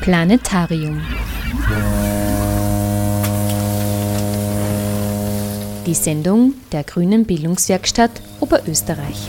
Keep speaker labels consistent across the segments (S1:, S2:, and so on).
S1: Planetarium. Die Sendung der Grünen Bildungswerkstatt Oberösterreich.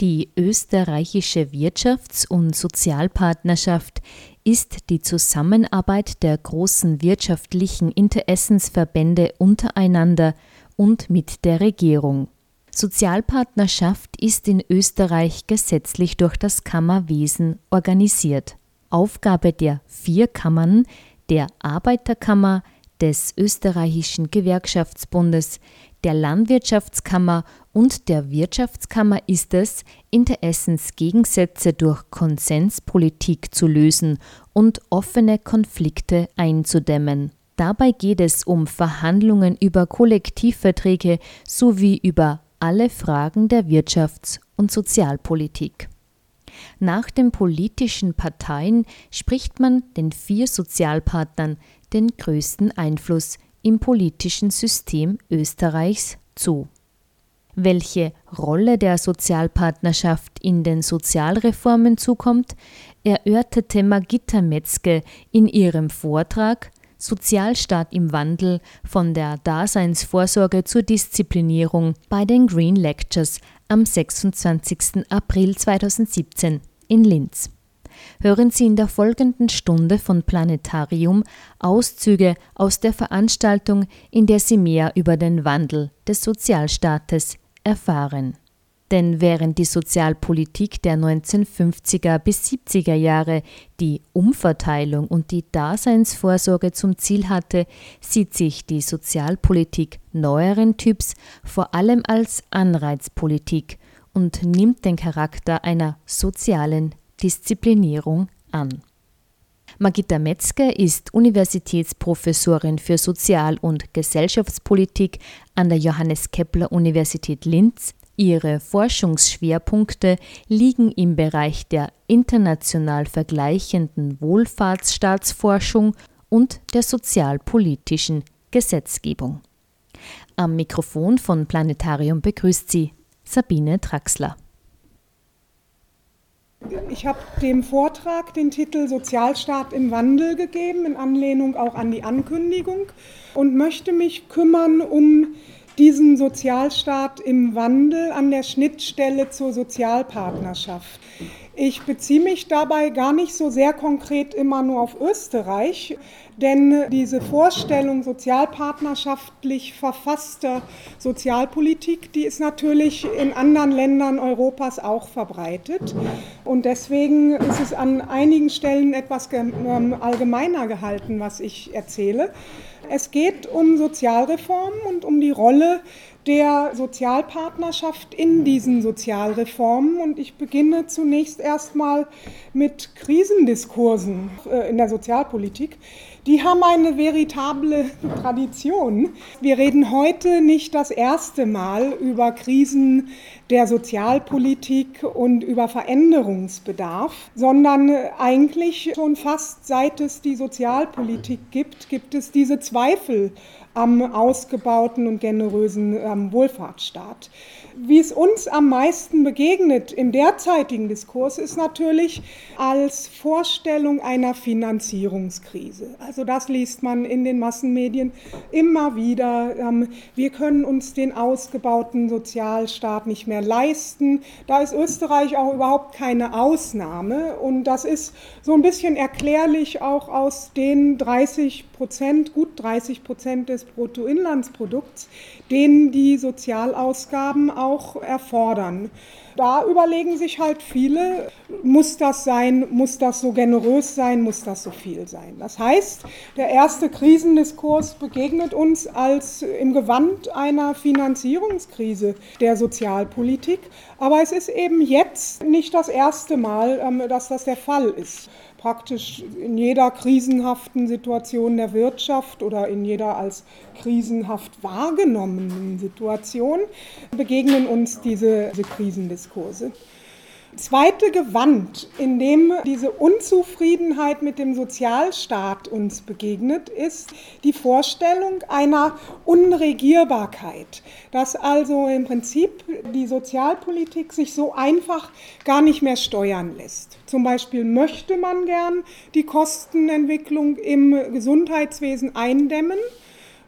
S1: Die österreichische Wirtschafts- und Sozialpartnerschaft ist die Zusammenarbeit der großen wirtschaftlichen Interessensverbände untereinander und mit der Regierung. Sozialpartnerschaft ist in Österreich gesetzlich durch das Kammerwesen organisiert. Aufgabe der vier Kammern, der Arbeiterkammer, des österreichischen Gewerkschaftsbundes, der Landwirtschaftskammer und der Wirtschaftskammer ist es, Interessensgegensätze durch Konsenspolitik zu lösen und offene Konflikte einzudämmen. Dabei geht es um Verhandlungen über Kollektivverträge sowie über alle Fragen der Wirtschafts- und Sozialpolitik. Nach den politischen Parteien spricht man den vier Sozialpartnern den größten Einfluss im politischen System Österreichs zu. Welche Rolle der Sozialpartnerschaft in den Sozialreformen zukommt, erörterte Magitta Metzke in ihrem Vortrag Sozialstaat im Wandel von der Daseinsvorsorge zur Disziplinierung bei den Green Lectures am 26. April 2017 in Linz. Hören Sie in der folgenden Stunde von Planetarium Auszüge aus der Veranstaltung, in der Sie mehr über den Wandel des Sozialstaates erfahren. Denn während die Sozialpolitik der 1950er bis 70er Jahre die Umverteilung und die Daseinsvorsorge zum Ziel hatte, sieht sich die Sozialpolitik neueren Typs vor allem als Anreizpolitik und nimmt den Charakter einer sozialen Disziplinierung an. Magitta Metzger ist Universitätsprofessorin für Sozial- und Gesellschaftspolitik an der Johannes Kepler Universität Linz Ihre Forschungsschwerpunkte liegen im Bereich der international vergleichenden Wohlfahrtsstaatsforschung und der sozialpolitischen Gesetzgebung. Am Mikrofon von Planetarium begrüßt sie Sabine Traxler.
S2: Ich habe dem Vortrag den Titel Sozialstaat im Wandel gegeben, in Anlehnung auch an die Ankündigung, und möchte mich kümmern um diesen Sozialstaat im Wandel an der Schnittstelle zur Sozialpartnerschaft. Ich beziehe mich dabei gar nicht so sehr konkret immer nur auf Österreich, denn diese Vorstellung sozialpartnerschaftlich verfasster Sozialpolitik, die ist natürlich in anderen Ländern Europas auch verbreitet. Und deswegen ist es an einigen Stellen etwas ähm, allgemeiner gehalten, was ich erzähle. Es geht um Sozialreformen und um die Rolle der Sozialpartnerschaft in diesen Sozialreformen. Und ich beginne zunächst erstmal mit Krisendiskursen äh, in der Sozialpolitik. Die haben eine veritable Tradition. Wir reden heute nicht das erste Mal über Krisen der Sozialpolitik und über Veränderungsbedarf, sondern eigentlich schon fast seit es die Sozialpolitik gibt, gibt es diese Zweifel am ausgebauten und generösen ähm, Wohlfahrtsstaat. Wie es uns am meisten begegnet im derzeitigen Diskurs ist natürlich als Vorstellung einer Finanzierungskrise. Also das liest man in den Massenmedien immer wieder. Ähm, wir können uns den ausgebauten Sozialstaat nicht mehr leisten. Da ist Österreich auch überhaupt keine Ausnahme. Und das ist so ein bisschen erklärlich auch aus den 30 Prozent, gut 30 Prozent des Bruttoinlandsprodukts, den die Sozialausgaben auch erfordern. Da überlegen sich halt viele, muss das sein, muss das so generös sein, muss das so viel sein. Das heißt, der erste Krisendiskurs begegnet uns als im Gewand einer Finanzierungskrise der Sozialpolitik. Aber es ist eben jetzt nicht das erste Mal, ähm, dass das der Fall ist praktisch in jeder krisenhaften Situation der Wirtschaft oder in jeder als krisenhaft wahrgenommenen Situation begegnen uns diese, diese Krisendiskurse. Zweite Gewand, in dem diese Unzufriedenheit mit dem Sozialstaat uns begegnet, ist die Vorstellung einer Unregierbarkeit, dass also im Prinzip die Sozialpolitik sich so einfach gar nicht mehr steuern lässt. Zum Beispiel möchte man gern die Kostenentwicklung im Gesundheitswesen eindämmen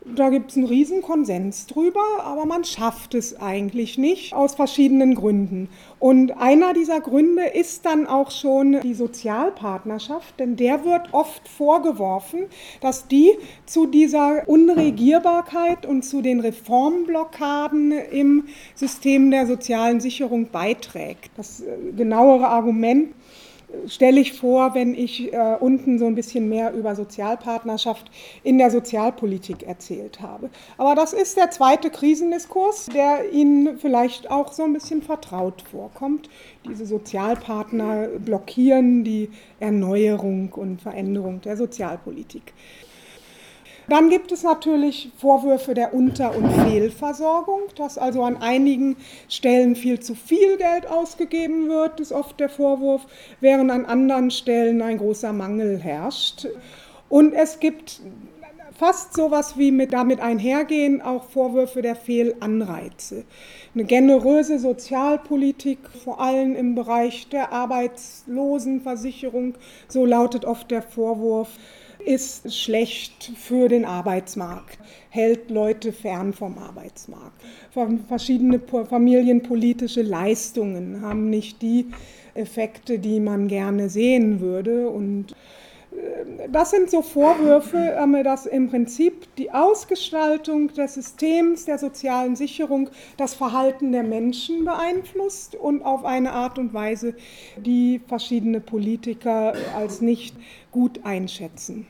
S2: da gibt es einen riesen Konsens drüber, aber man schafft es eigentlich nicht aus verschiedenen Gründen. Und einer dieser Gründe ist dann auch schon die Sozialpartnerschaft, denn der wird oft vorgeworfen, dass die zu dieser Unregierbarkeit und zu den Reformblockaden im System der sozialen Sicherung beiträgt. Das äh, genauere Argument stelle ich vor, wenn ich äh, unten so ein bisschen mehr über Sozialpartnerschaft in der Sozialpolitik erzählt habe. Aber das ist der zweite Krisendiskurs, der Ihnen vielleicht auch so ein bisschen vertraut vorkommt. Diese Sozialpartner blockieren die Erneuerung und Veränderung der Sozialpolitik. Dann gibt es natürlich Vorwürfe der Unter- und Fehlversorgung, dass also an einigen Stellen viel zu viel Geld ausgegeben wird, ist oft der Vorwurf, während an anderen Stellen ein großer Mangel herrscht. Und es gibt fast sowas wie mit damit einhergehen auch Vorwürfe der Fehlanreize. Eine generöse Sozialpolitik, vor allem im Bereich der Arbeitslosenversicherung, so lautet oft der Vorwurf ist schlecht für den Arbeitsmarkt, hält Leute fern vom Arbeitsmarkt. Verschiedene familienpolitische Leistungen haben nicht die Effekte, die man gerne sehen würde. Und äh, das sind so Vorwürfe, dass im Prinzip die Ausgestaltung des Systems der sozialen Sicherung das Verhalten der Menschen beeinflusst und auf eine Art und Weise, die verschiedene Politiker als nicht gut einschätzen.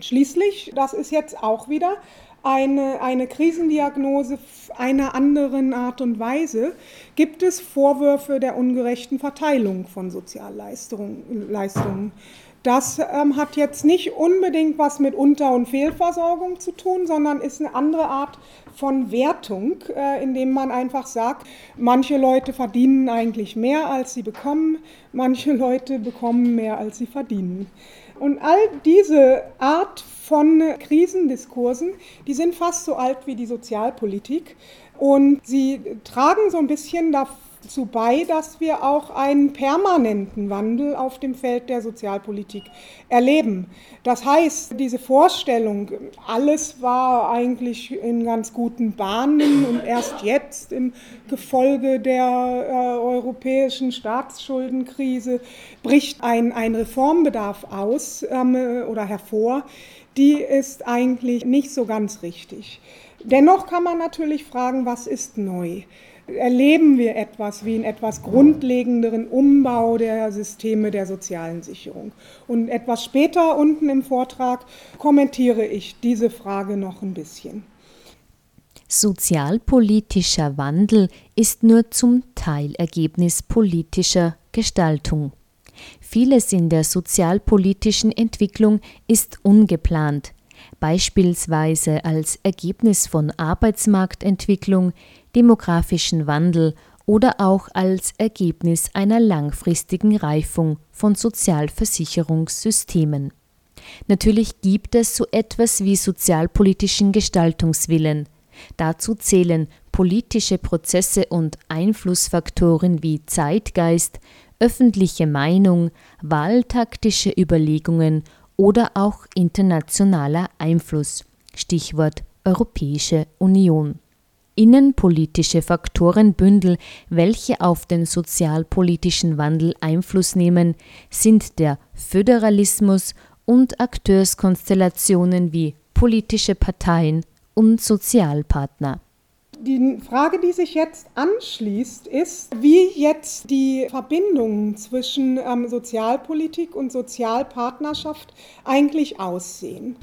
S2: Schließlich, das ist jetzt auch wieder eine, eine Krisendiagnose einer anderen Art und Weise, gibt es Vorwürfe der ungerechten Verteilung von Sozialleistungen. Das ähm, hat jetzt nicht unbedingt was mit Unter- und Fehlversorgung zu tun, sondern ist eine andere Art von Wertung, äh, indem man einfach sagt, manche Leute verdienen eigentlich mehr, als sie bekommen, manche Leute bekommen mehr, als sie verdienen. Und all diese Art von Krisendiskursen, die sind fast so alt wie die Sozialpolitik. Und sie tragen so ein bisschen dazu bei, dass wir auch einen permanenten Wandel auf dem Feld der Sozialpolitik erleben. Das heißt, diese Vorstellung, alles war eigentlich in ganz guten Bahnen und erst jetzt im Gefolge der äh, europäischen Staatsschuldenkrise bricht ein, ein Reformbedarf aus ähm, oder hervor, die ist eigentlich nicht so ganz richtig. Dennoch kann man natürlich fragen, was ist neu? Erleben wir etwas wie einen etwas grundlegenderen Umbau der Systeme der sozialen Sicherung? Und etwas später unten im Vortrag kommentiere ich diese Frage noch ein bisschen.
S1: Sozialpolitischer Wandel ist nur zum Teil Ergebnis politischer Gestaltung. Vieles in der sozialpolitischen Entwicklung ist ungeplant, beispielsweise als Ergebnis von Arbeitsmarktentwicklung, demografischen Wandel oder auch als Ergebnis einer langfristigen Reifung von Sozialversicherungssystemen. Natürlich gibt es so etwas wie sozialpolitischen Gestaltungswillen. Dazu zählen politische Prozesse und Einflussfaktoren wie Zeitgeist, öffentliche Meinung, wahltaktische Überlegungen oder auch internationaler Einfluss. Stichwort Europäische Union. Innenpolitische Faktorenbündel, welche auf den sozialpolitischen Wandel Einfluss nehmen, sind der Föderalismus und Akteurskonstellationen wie politische Parteien und Sozialpartner.
S2: Die Frage, die sich jetzt anschließt, ist, wie jetzt die Verbindungen zwischen ähm, Sozialpolitik und Sozialpartnerschaft eigentlich aussehen.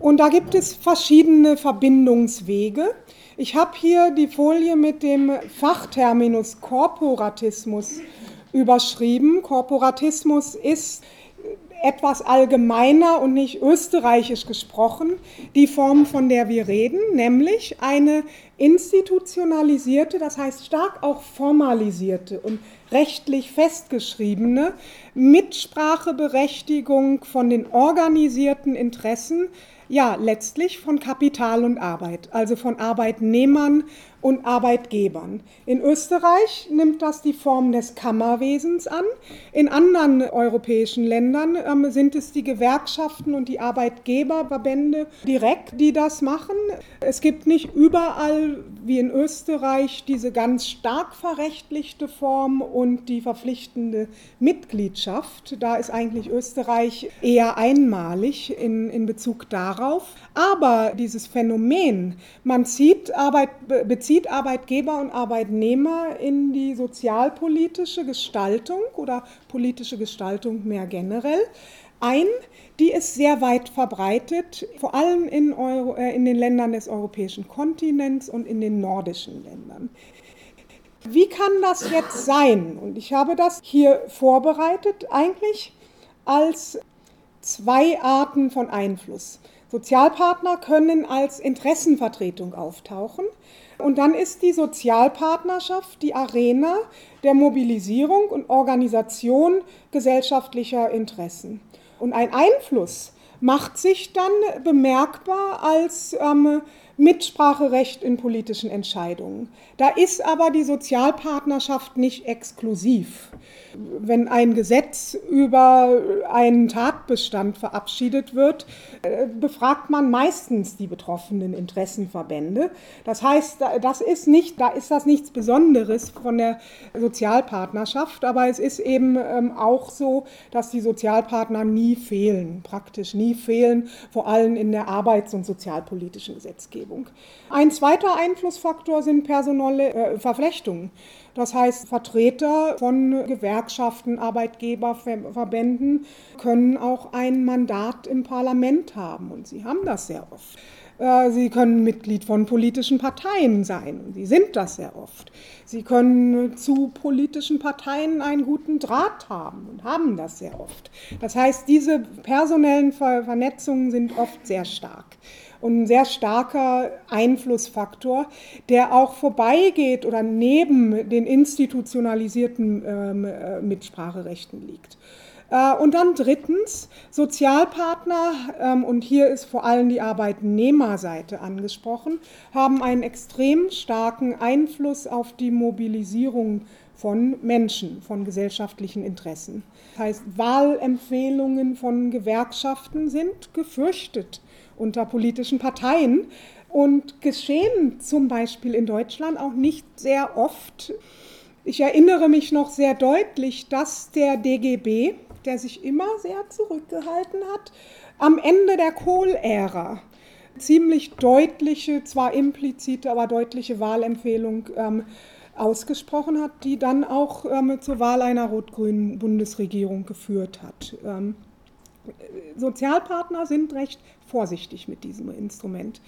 S2: Und da gibt es verschiedene Verbindungswege. Ich habe hier die Folie mit dem Fachterminus Korporatismus überschrieben. Korporatismus ist etwas allgemeiner und nicht österreichisch gesprochen die Form, von der wir reden, nämlich eine institutionalisierte, das heißt stark auch formalisierte und rechtlich festgeschriebene Mitspracheberechtigung von den organisierten Interessen, ja letztlich von Kapital und Arbeit, also von Arbeitnehmern und Arbeitgebern. In Österreich nimmt das die Form des Kammerwesens an. In anderen europäischen Ländern ähm, sind es die Gewerkschaften und die Arbeitgeberverbände direkt, die das machen. Es gibt nicht überall wie in Österreich diese ganz stark verrechtlichte Form und die verpflichtende Mitgliedschaft. Da ist eigentlich Österreich eher einmalig in, in Bezug darauf. Aber dieses Phänomen, man zieht Arbeit, bezieht Arbeitgeber und Arbeitnehmer in die sozialpolitische Gestaltung oder politische Gestaltung mehr generell ein. Die ist sehr weit verbreitet, vor allem in, Euro, äh, in den Ländern des europäischen Kontinents und in den nordischen Ländern. Wie kann das jetzt sein? Und ich habe das hier vorbereitet eigentlich als zwei Arten von Einfluss. Sozialpartner können als Interessenvertretung auftauchen. Und dann ist die Sozialpartnerschaft die Arena der Mobilisierung und Organisation gesellschaftlicher Interessen. Und ein Einfluss macht sich dann bemerkbar als ähm, Mitspracherecht in politischen Entscheidungen. Da ist aber die Sozialpartnerschaft nicht exklusiv. Wenn ein Gesetz über einen Tatbestand verabschiedet wird, äh, befragt man meistens die betroffenen Interessenverbände. Das heißt, das ist nicht, da ist das nichts Besonderes von der Sozialpartnerschaft, aber es ist eben ähm, auch so, dass die Sozialpartner nie fehlen, praktisch nie fehlen, vor allem in der arbeits- und sozialpolitischen Gesetzgebung. Gesetzgebung. Ein zweiter Einflussfaktor sind personelle äh, Verflechtungen. Das heißt, Vertreter von Gewerkschaften, Arbeitgeberverbänden können auch ein Mandat im Parlament haben und sie haben das sehr oft. Äh, sie können Mitglied von politischen Parteien sein. Sie sind das sehr oft. Sie können zu politischen Parteien einen guten Draht haben und haben das sehr oft. Das heißt, diese personellen Vernetzungen sind oft sehr stark und ein sehr starker Einflussfaktor, der auch vorbeigeht oder neben den institutionalisierten ähm, äh, Mitspracherechten liegt. Äh, und dann drittens, Sozialpartner, ähm, und hier ist vor allem die Arbeitnehmerseite angesprochen, haben einen extrem starken Einfluss auf die Mobilisierung von Menschen, von gesellschaftlichen Interessen. Das heißt, Wahlempfehlungen von Gewerkschaften sind gefürchtet unter politischen Parteien und geschehen zum Beispiel in Deutschland auch nicht sehr oft. Ich erinnere mich noch sehr deutlich, dass der DGB, der sich immer sehr zurückgehalten hat, am Ende der Kohl-Ära ziemlich deutliche, zwar implizite, aber deutliche Wahlempfehlung ähm, ausgesprochen hat, die dann auch ähm, zur Wahl einer rot-grünen Bundesregierung geführt hat. Ähm, Sozialpartner sind recht vorsichtig mit diesem Instrument.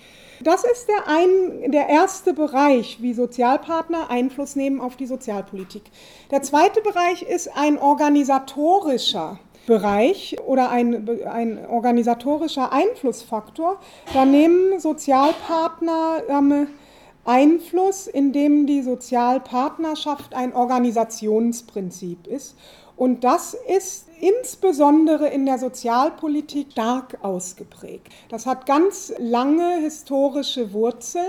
S2: Das ist der, ein, der erste Bereich, wie Sozialpartner Einfluss nehmen auf die Sozialpolitik. Der zweite Bereich ist ein organisatorischer Bereich oder ein, ein organisatorischer Einflussfaktor. Da nehmen Sozialpartner ähm, Einfluss, indem die Sozialpartnerschaft ein Organisationsprinzip ist. Und das ist insbesondere in der Sozialpolitik stark ausgeprägt. Das hat ganz lange historische Wurzeln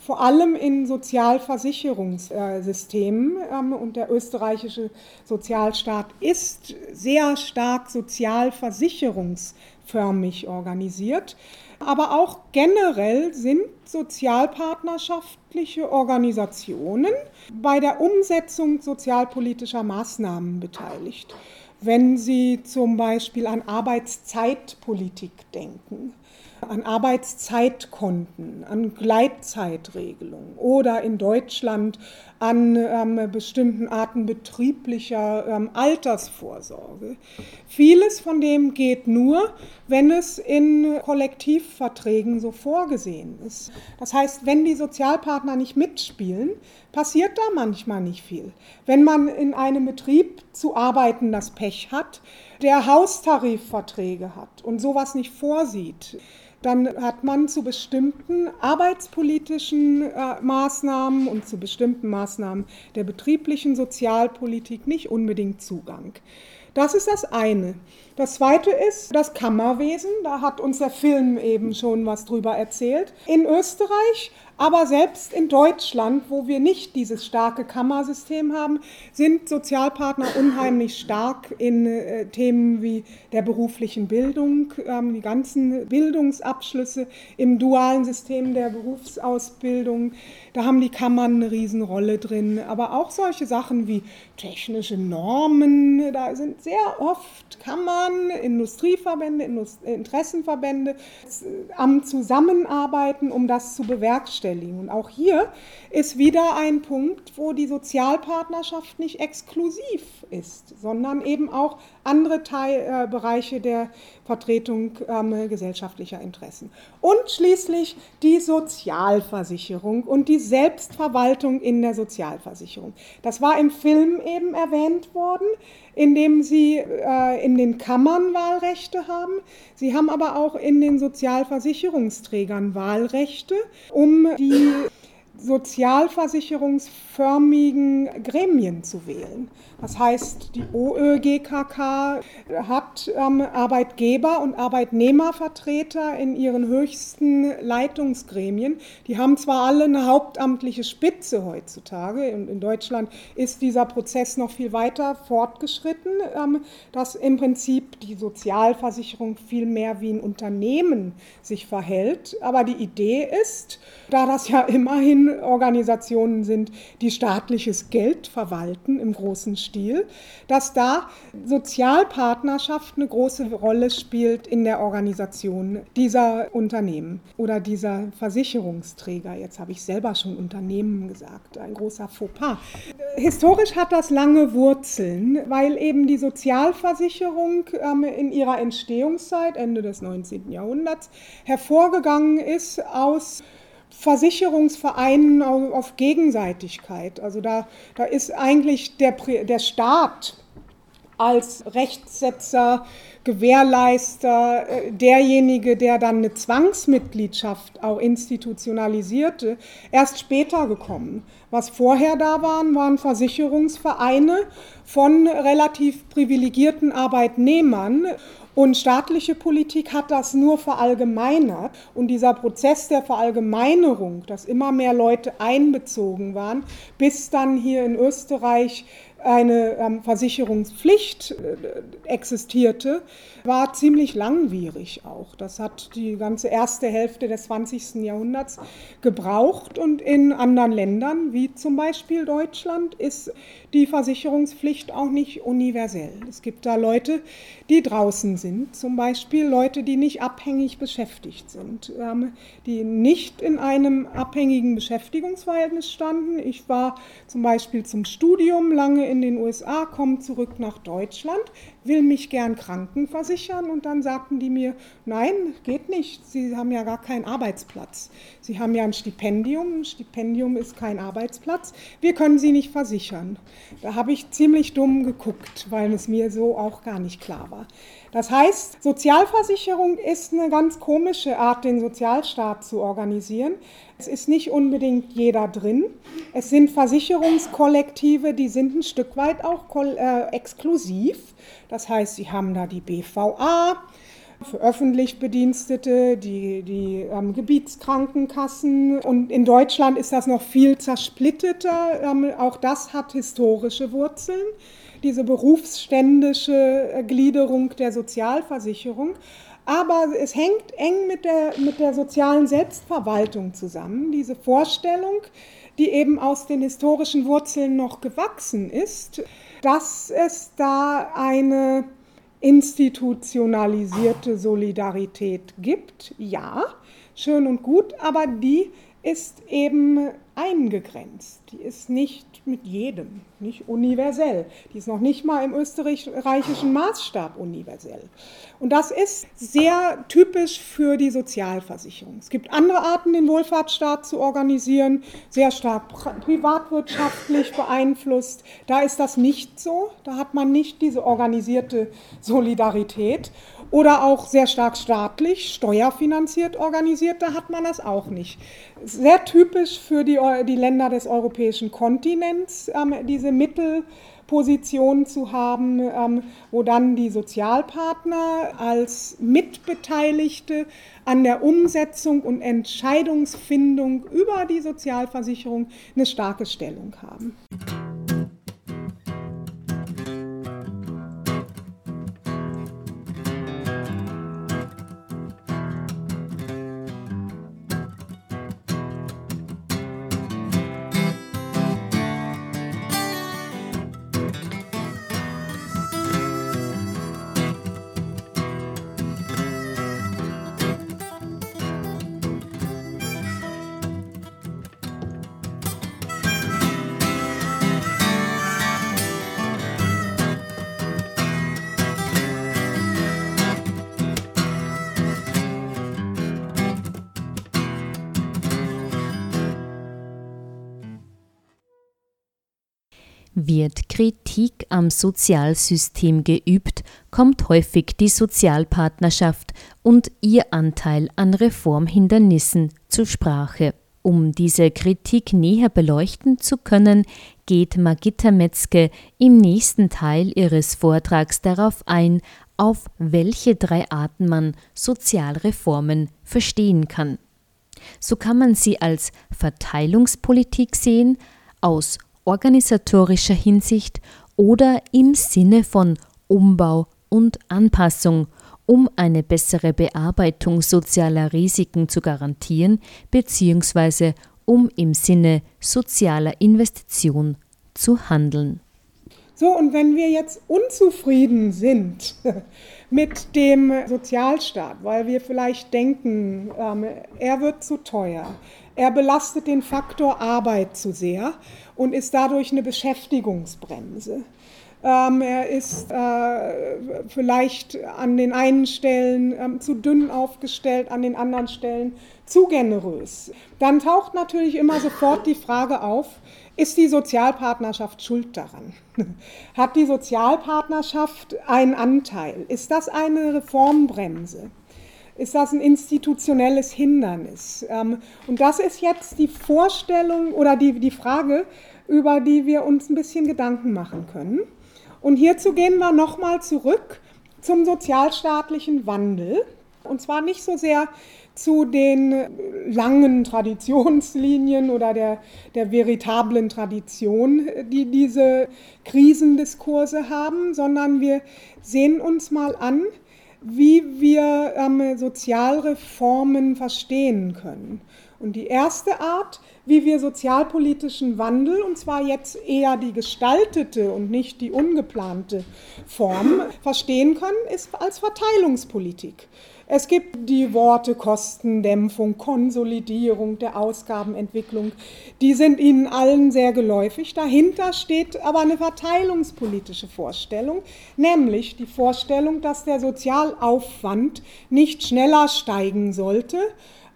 S2: vor allem in Sozialversicherungssystemen. Ähm, und der österreichische Sozialstaat ist sehr stark sozialversicherungsförmig organisiert. Aber auch generell sind sozialpartnerschaftliche Organisationen bei der Umsetzung sozialpolitischer Maßnahmen beteiligt. Wenn Sie zum Beispiel an Arbeitszeitpolitik denken, an Arbeitszeitkonten, an Gleitzeitregelungen oder in Deutschland an ähm, bestimmten Arten betrieblicher ähm, Altersvorsorge. Vieles von dem geht nur, wenn es in Kollektivverträgen so vorgesehen ist. Das heißt, wenn die Sozialpartner nicht mitspielen, passiert da manchmal nicht viel. Wenn man in einem Betrieb zu arbeiten das Pech hat, der Haustarifverträge hat und sowas nicht vorsieht, dann hat man zu bestimmten arbeitspolitischen äh, Maßnahmen und zu bestimmten Maßnahmen der betrieblichen Sozialpolitik nicht unbedingt Zugang. Das ist das eine. Das zweite ist das Kammerwesen. Da hat uns der Film eben schon was drüber erzählt. In Österreich aber selbst in Deutschland, wo wir nicht dieses starke Kammersystem haben, sind Sozialpartner unheimlich stark in äh, Themen wie der beruflichen Bildung, ähm, die ganzen Bildungsabschlüsse im dualen System der Berufsausbildung. Da haben die Kammern eine Riesenrolle drin. Aber auch solche Sachen wie technische Normen, da sind sehr oft Kammern, Industrieverbände, Indust Interessenverbände äh, am Zusammenarbeiten, um das zu bewerkstelligen bewerkstelligen. Und auch hier ist wieder ein Punkt, wo die Sozialpartnerschaft nicht exklusiv ist, sondern eben auch andere Teilbereiche äh, der Vertretung ähm, gesellschaftlicher Interessen. Und schließlich die Sozialversicherung und die Selbstverwaltung in der Sozialversicherung. Das war im Film eben erwähnt worden, indem sie äh, in den Kammern Wahlrechte haben. Sie haben aber auch in den Sozialversicherungsträgern Wahlrechte, um die sozialversicherungsförmigen Gremien zu wählen. Das heißt, die OÖGKK hat ähm, Arbeitgeber- und Arbeitnehmervertreter in ihren höchsten Leitungsgremien. Die haben zwar alle eine hauptamtliche Spitze heutzutage, und in Deutschland ist dieser Prozess noch viel weiter fortgeschritten, ähm, dass im Prinzip die Sozialversicherung viel mehr wie ein Unternehmen sich verhält. Aber die Idee ist, da das ja immerhin Organisationen sind, die staatliches Geld verwalten im großen Stil, dass da Sozialpartnerschaft eine große Rolle spielt in der Organisation dieser Unternehmen oder dieser Versicherungsträger. Jetzt habe ich selber schon Unternehmen gesagt, ein großer Fauxpas. Historisch hat das lange Wurzeln, weil eben die Sozialversicherung ähm, in ihrer Entstehungszeit, Ende des 19. Jahrhunderts, hervorgegangen ist aus Versicherungsvereinen auf Gegenseitigkeit. Also da, da ist eigentlich der, der Staat als Rechtssetzer, Gewährleister, äh, derjenige, der dann eine Zwangsmitgliedschaft auch institutionalisierte, erst später gekommen. Was vorher da waren, waren Versicherungsvereine von relativ privilegierten Arbeitnehmern und staatliche Politik hat das nur verallgemeinert. Und dieser Prozess der Verallgemeinerung, dass immer mehr Leute einbezogen waren, bis dann hier in Österreich eine ähm, Versicherungspflicht äh, existierte, war ziemlich langwierig auch. Das hat die ganze erste Hälfte des 20. Jahrhunderts gebraucht und in anderen Ländern, wie zum Beispiel Deutschland, ist die Versicherungspflicht auch nicht universell. Es gibt da Leute, die draußen sind, zum Beispiel Leute, die nicht abhängig beschäftigt sind, ähm, die nicht in einem abhängigen Beschäftigungsverhältnis standen. Ich war zum Beispiel zum Studium lange in den USA, komme zurück nach Deutschland, will mich gern krankenversichern und dann sagten die mir, nein, geht nicht, Sie haben ja gar keinen Arbeitsplatz. Sie haben ja ein Stipendium, ein Stipendium ist kein Arbeitsplatz, wir können Sie nicht versichern. Da habe ich ziemlich dumm geguckt, weil es mir so auch gar nicht klar war. Das heißt, Sozialversicherung ist eine ganz komische Art, den Sozialstaat zu organisieren. Es ist nicht unbedingt jeder drin. Es sind Versicherungskollektive, die sind ein Stück weit auch äh, exklusiv. Das heißt, sie haben da die BVA, für öffentlich Bedienstete, die, die ähm, Gebietskrankenkassen. Und in Deutschland ist das noch viel zersplitteter. Ähm, auch das hat historische Wurzeln diese berufsständische äh, Gliederung der Sozialversicherung. Aber es hängt eng mit der, mit der sozialen Selbstverwaltung zusammen, diese Vorstellung, die eben aus den historischen Wurzeln noch gewachsen ist, dass es da eine institutionalisierte Solidarität gibt. Ja, schön und gut, aber die ist eben eingegrenzt. Die ist nicht mit jedem, nicht universell. Die ist noch nicht mal im österreichischen Maßstab universell. Und das ist sehr typisch für die Sozialversicherung. Es gibt andere Arten, den Wohlfahrtsstaat zu organisieren, sehr stark privatwirtschaftlich beeinflusst. Da ist das nicht so. Da hat man nicht diese organisierte Solidarität oder auch sehr stark staatlich, steuerfinanziert organisiert, da hat man das auch nicht. Sehr typisch für die, die Länder des europäischen Kontinents, ähm, diese Mittelposition zu haben, ähm, wo dann die Sozialpartner als Mitbeteiligte an der Umsetzung und Entscheidungsfindung über die Sozialversicherung eine starke Stellung haben.
S1: Wird Kritik am Sozialsystem geübt, kommt häufig die Sozialpartnerschaft und ihr Anteil an Reformhindernissen zur Sprache. Um diese Kritik näher beleuchten zu können, geht Magitta Metzke im nächsten Teil ihres Vortrags darauf ein, auf welche drei Arten man Sozialreformen verstehen kann. So kann man sie als Verteilungspolitik sehen, aus organisatorischer Hinsicht oder im Sinne von Umbau und Anpassung, um eine bessere Bearbeitung sozialer Risiken zu garantieren bzw. um im Sinne sozialer Investition zu handeln.
S2: So, und wenn wir jetzt unzufrieden sind mit dem Sozialstaat, weil wir vielleicht denken, ähm, er wird zu teuer, er belastet den Faktor Arbeit zu sehr und ist dadurch eine Beschäftigungsbremse. Ähm, er ist äh, vielleicht an den einen Stellen ähm, zu dünn aufgestellt, an den anderen Stellen zu generös. Dann taucht natürlich immer sofort die Frage auf, ist die Sozialpartnerschaft schuld daran? Hat die Sozialpartnerschaft einen Anteil? Ist das eine Reformbremse? Ist das ein institutionelles Hindernis? Ähm, und das ist jetzt die Vorstellung oder die, die Frage, über die wir uns ein bisschen Gedanken machen können. Und hierzu gehen wir nochmal zurück zum sozialstaatlichen Wandel. Und zwar nicht so sehr zu den langen Traditionslinien oder der, der veritablen Tradition, die diese Krisendiskurse haben, sondern wir sehen uns mal an, wie wir ähm, Sozialreformen verstehen können. Und die erste Art, wie wir sozialpolitischen Wandel, und zwar jetzt eher die gestaltete und nicht die ungeplante Form, verstehen können, ist als Verteilungspolitik. Es gibt die Worte Kostendämpfung, Konsolidierung der Ausgabenentwicklung. Die sind Ihnen allen sehr geläufig. Dahinter steht aber eine verteilungspolitische Vorstellung, nämlich die Vorstellung, dass der Sozialaufwand nicht schneller steigen sollte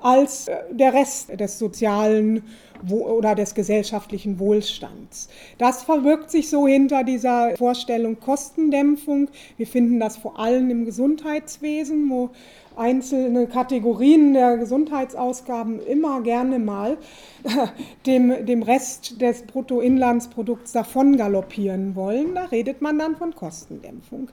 S2: als äh, der Rest des sozialen oder des gesellschaftlichen Wohlstands. Das verwirkt sich so hinter dieser Vorstellung Kostendämpfung. Wir finden das vor allem im Gesundheitswesen, wo einzelne Kategorien der Gesundheitsausgaben immer gerne mal dem, dem Rest des Bruttoinlandsprodukts davon galoppieren wollen. Da redet man dann von Kostendämpfung.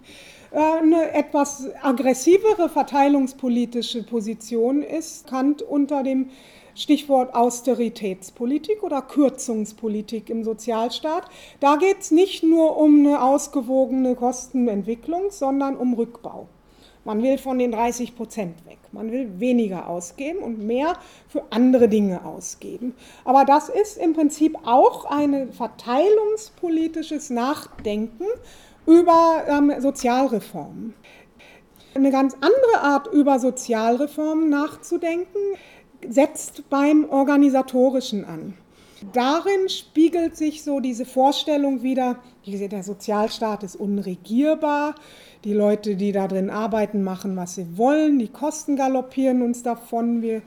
S2: Äh, eine etwas aggressivere verteilungspolitische Position ist Kant unter dem Stichwort Austeritätspolitik oder Kürzungspolitik im Sozialstaat. Da geht es nicht nur um eine ausgewogene Kostenentwicklung, sondern um Rückbau. Man will von den 30 Prozent weg. Man will weniger ausgeben und mehr für andere Dinge ausgeben. Aber das ist im Prinzip auch ein verteilungspolitisches Nachdenken über ähm, Sozialreformen. Eine ganz andere Art, über Sozialreformen nachzudenken, setzt beim Organisatorischen an. Darin spiegelt sich so diese Vorstellung wieder, der Sozialstaat ist unregierbar, die Leute, die da drin arbeiten, machen, was sie wollen, die Kosten galoppieren uns davon, wir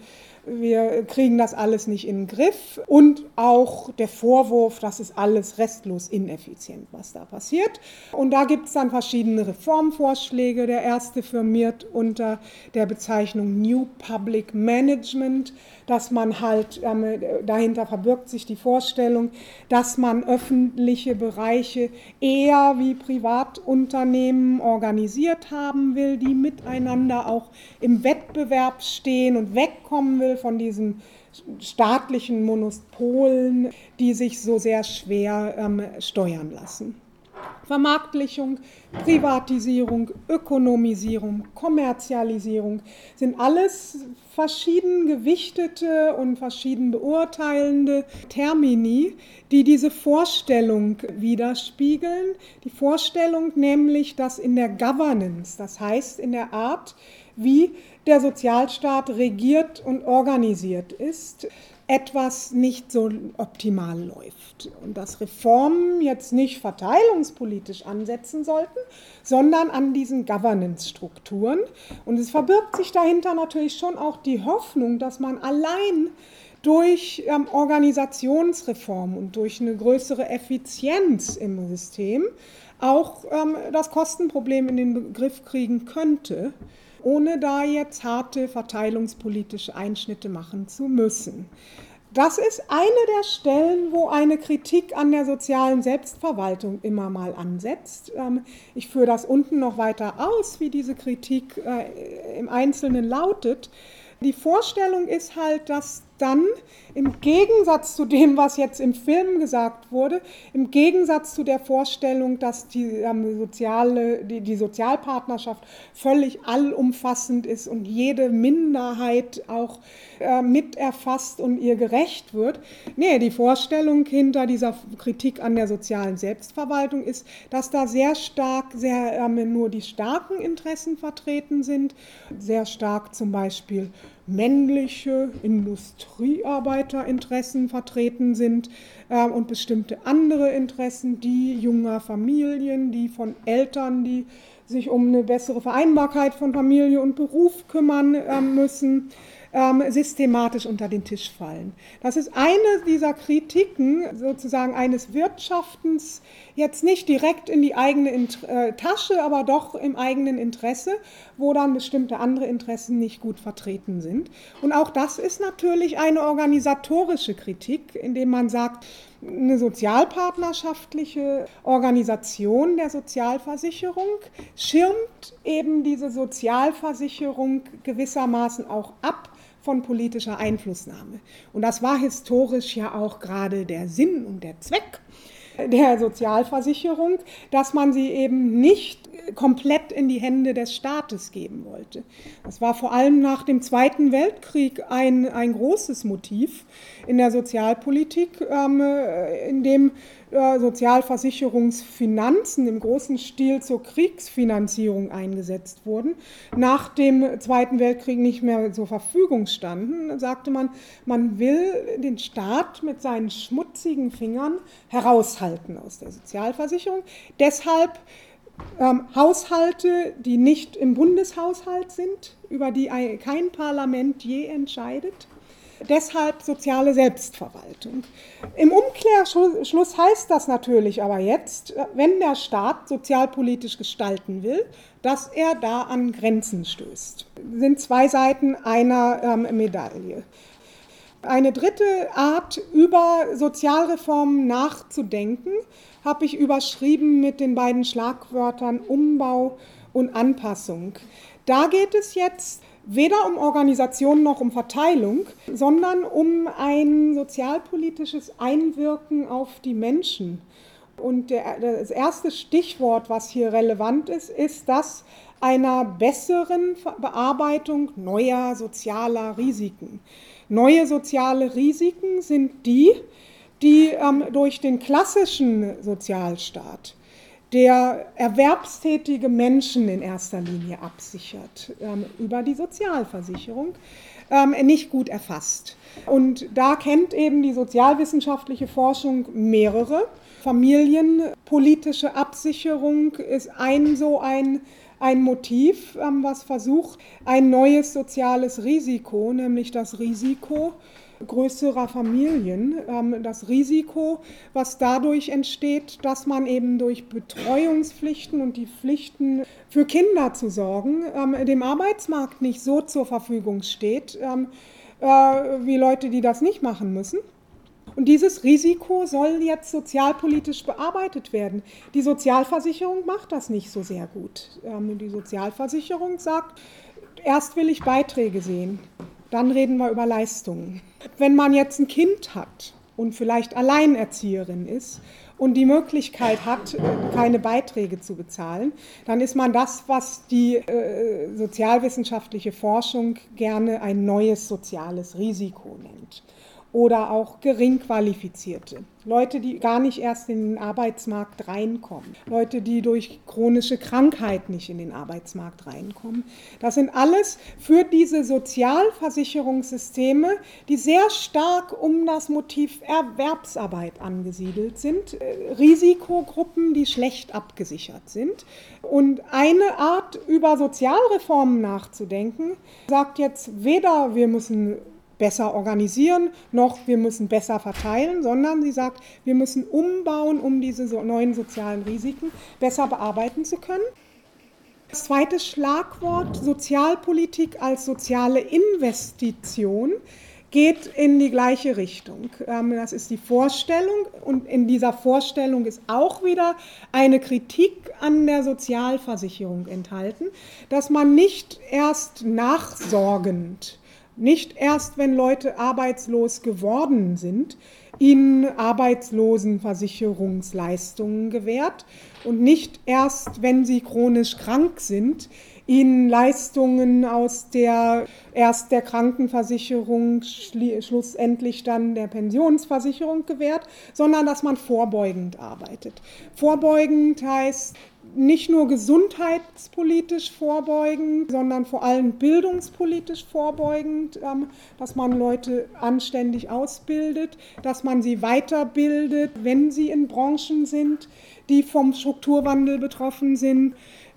S2: wir kriegen das alles nicht in den Griff. Und auch der Vorwurf, das ist alles restlos ineffizient, was da passiert. Und da gibt es dann verschiedene Reformvorschläge. Der erste firmiert unter der Bezeichnung New Public Management, dass man halt, ähm, dahinter verbirgt sich die Vorstellung, dass man öffentliche Bereiche eher wie Privatunternehmen organisiert haben will, die miteinander auch im Wettbewerb stehen und wegkommen will von diesen staatlichen Monopolen, die sich so sehr schwer ähm, steuern lassen. Vermarktlichung, Privatisierung, Ökonomisierung, Kommerzialisierung sind alles verschieden gewichtete und verschieden beurteilende Termini, die diese Vorstellung widerspiegeln. Die Vorstellung nämlich, dass in der Governance, das heißt in der Art, wie der Sozialstaat regiert und organisiert ist, etwas nicht so optimal läuft. Und dass Reformen jetzt nicht verteilungspolitisch ansetzen sollten, sondern an diesen Governance-Strukturen. Und es verbirgt sich dahinter natürlich schon auch die Hoffnung, dass man allein durch ähm, Organisationsreform und durch eine größere Effizienz im System auch ähm, das Kostenproblem in den Begriff kriegen könnte ohne da jetzt harte verteilungspolitische Einschnitte machen zu müssen. Das ist eine der Stellen, wo eine Kritik an der sozialen Selbstverwaltung immer mal ansetzt. Ähm, ich führe das unten noch weiter aus, wie diese Kritik äh, im Einzelnen lautet. Die Vorstellung ist halt, dass dann im Gegensatz zu dem, was jetzt im Film gesagt wurde, im Gegensatz zu der Vorstellung, dass die, ähm, soziale, die, die Sozialpartnerschaft völlig allumfassend ist und jede Minderheit auch äh, mit erfasst und ihr gerecht wird. Nee, die Vorstellung hinter dieser Kritik an der sozialen Selbstverwaltung ist, dass da sehr stark sehr, ähm, nur die starken Interessen vertreten sind, sehr stark zum Beispiel männliche Industriearbeiterinteressen vertreten sind äh, und bestimmte andere Interessen, die junger Familien, die von Eltern, die sich um eine bessere Vereinbarkeit von Familie und Beruf kümmern äh, müssen ähm, systematisch unter den Tisch fallen. Das ist eine dieser Kritiken sozusagen eines Wirtschaftens, jetzt nicht direkt in die eigene Int äh, Tasche, aber doch im eigenen Interesse, wo dann bestimmte andere Interessen nicht gut vertreten sind. Und auch das ist natürlich eine organisatorische Kritik, indem man sagt, eine sozialpartnerschaftliche Organisation der Sozialversicherung schirmt eben diese Sozialversicherung gewissermaßen auch ab von politischer Einflussnahme. Und das war historisch ja auch gerade der Sinn und der Zweck der Sozialversicherung, dass man sie eben nicht komplett in die Hände des Staates geben wollte. Das war vor allem nach dem Zweiten Weltkrieg ein, ein großes Motiv in der Sozialpolitik, ähm, in dem äh, Sozialversicherungsfinanzen im großen Stil zur Kriegsfinanzierung eingesetzt wurden, nach dem Zweiten Weltkrieg nicht mehr zur Verfügung standen, sagte man, man will den Staat mit seinen schmutzigen Fingern heraushalten aus der Sozialversicherung. Deshalb ähm, Haushalte, die nicht im Bundeshaushalt sind, über die kein Parlament je entscheidet, deshalb soziale Selbstverwaltung. Im Umkehrschluss heißt das natürlich aber jetzt, wenn der Staat sozialpolitisch gestalten will, dass er da an Grenzen stößt. Das sind zwei Seiten einer ähm, Medaille. Eine dritte Art, über Sozialreformen nachzudenken, habe ich überschrieben mit den beiden Schlagwörtern Umbau und Anpassung. Da geht es jetzt weder um Organisation noch um Verteilung, sondern um ein sozialpolitisches Einwirken auf die Menschen. Und der, das erste Stichwort, was hier relevant ist, ist das einer besseren Bearbeitung neuer sozialer Risiken. Neue soziale Risiken sind die, die ähm, durch den klassischen Sozialstaat der erwerbstätige Menschen in erster Linie absichert ähm, über die Sozialversicherung, ähm, nicht gut erfasst. Und da kennt eben die sozialwissenschaftliche Forschung mehrere. Familienpolitische Absicherung ist ein so ein ein Motiv, ähm, was versucht, ein neues soziales Risiko, nämlich das Risiko größerer Familien, ähm, das Risiko, was dadurch entsteht, dass man eben durch Betreuungspflichten und die Pflichten für Kinder zu sorgen, ähm, dem Arbeitsmarkt nicht so zur Verfügung steht, äh, wie Leute, die das nicht machen müssen. Und dieses Risiko soll jetzt sozialpolitisch bearbeitet werden. Die Sozialversicherung macht das nicht so sehr gut. Ähm, die Sozialversicherung sagt, erst will ich Beiträge sehen, dann reden wir über Leistungen. Wenn man jetzt ein Kind hat und vielleicht Alleinerzieherin ist und die Möglichkeit hat, keine Beiträge zu bezahlen, dann ist man das, was die äh, sozialwissenschaftliche Forschung gerne ein neues soziales Risiko nennt oder auch Geringqualifizierte. Leute, die gar nicht erst in den Arbeitsmarkt reinkommen. Leute, die durch chronische Krankheit nicht in den Arbeitsmarkt reinkommen. Das sind alles für diese Sozialversicherungssysteme, die sehr stark um das Motiv Erwerbsarbeit angesiedelt sind. Äh, Risikogruppen, die schlecht abgesichert sind. Und eine Art, über Sozialreformen nachzudenken, sagt jetzt weder, wir müssen besser organisieren, noch wir müssen besser verteilen, sondern sie sagt, wir müssen umbauen, um diese neuen sozialen Risiken besser bearbeiten zu können. Das zweite Schlagwort Sozialpolitik als soziale Investition geht in die gleiche Richtung. Ähm, das ist die Vorstellung und in dieser Vorstellung ist auch wieder eine Kritik an der Sozialversicherung enthalten, dass man nicht erst nachsorgend nicht erst, wenn Leute arbeitslos geworden sind, ihnen Arbeitslosenversicherungsleistungen gewährt und nicht erst, wenn sie chronisch krank sind, ihnen Leistungen aus der erst der Krankenversicherung, schlussendlich dann der Pensionsversicherung gewährt, sondern dass man vorbeugend arbeitet. Vorbeugend heißt, nicht nur gesundheitspolitisch vorbeugend, sondern vor allem bildungspolitisch vorbeugend, ähm, dass man Leute anständig ausbildet, dass man sie weiterbildet, wenn sie in Branchen sind, die vom Strukturwandel betroffen sind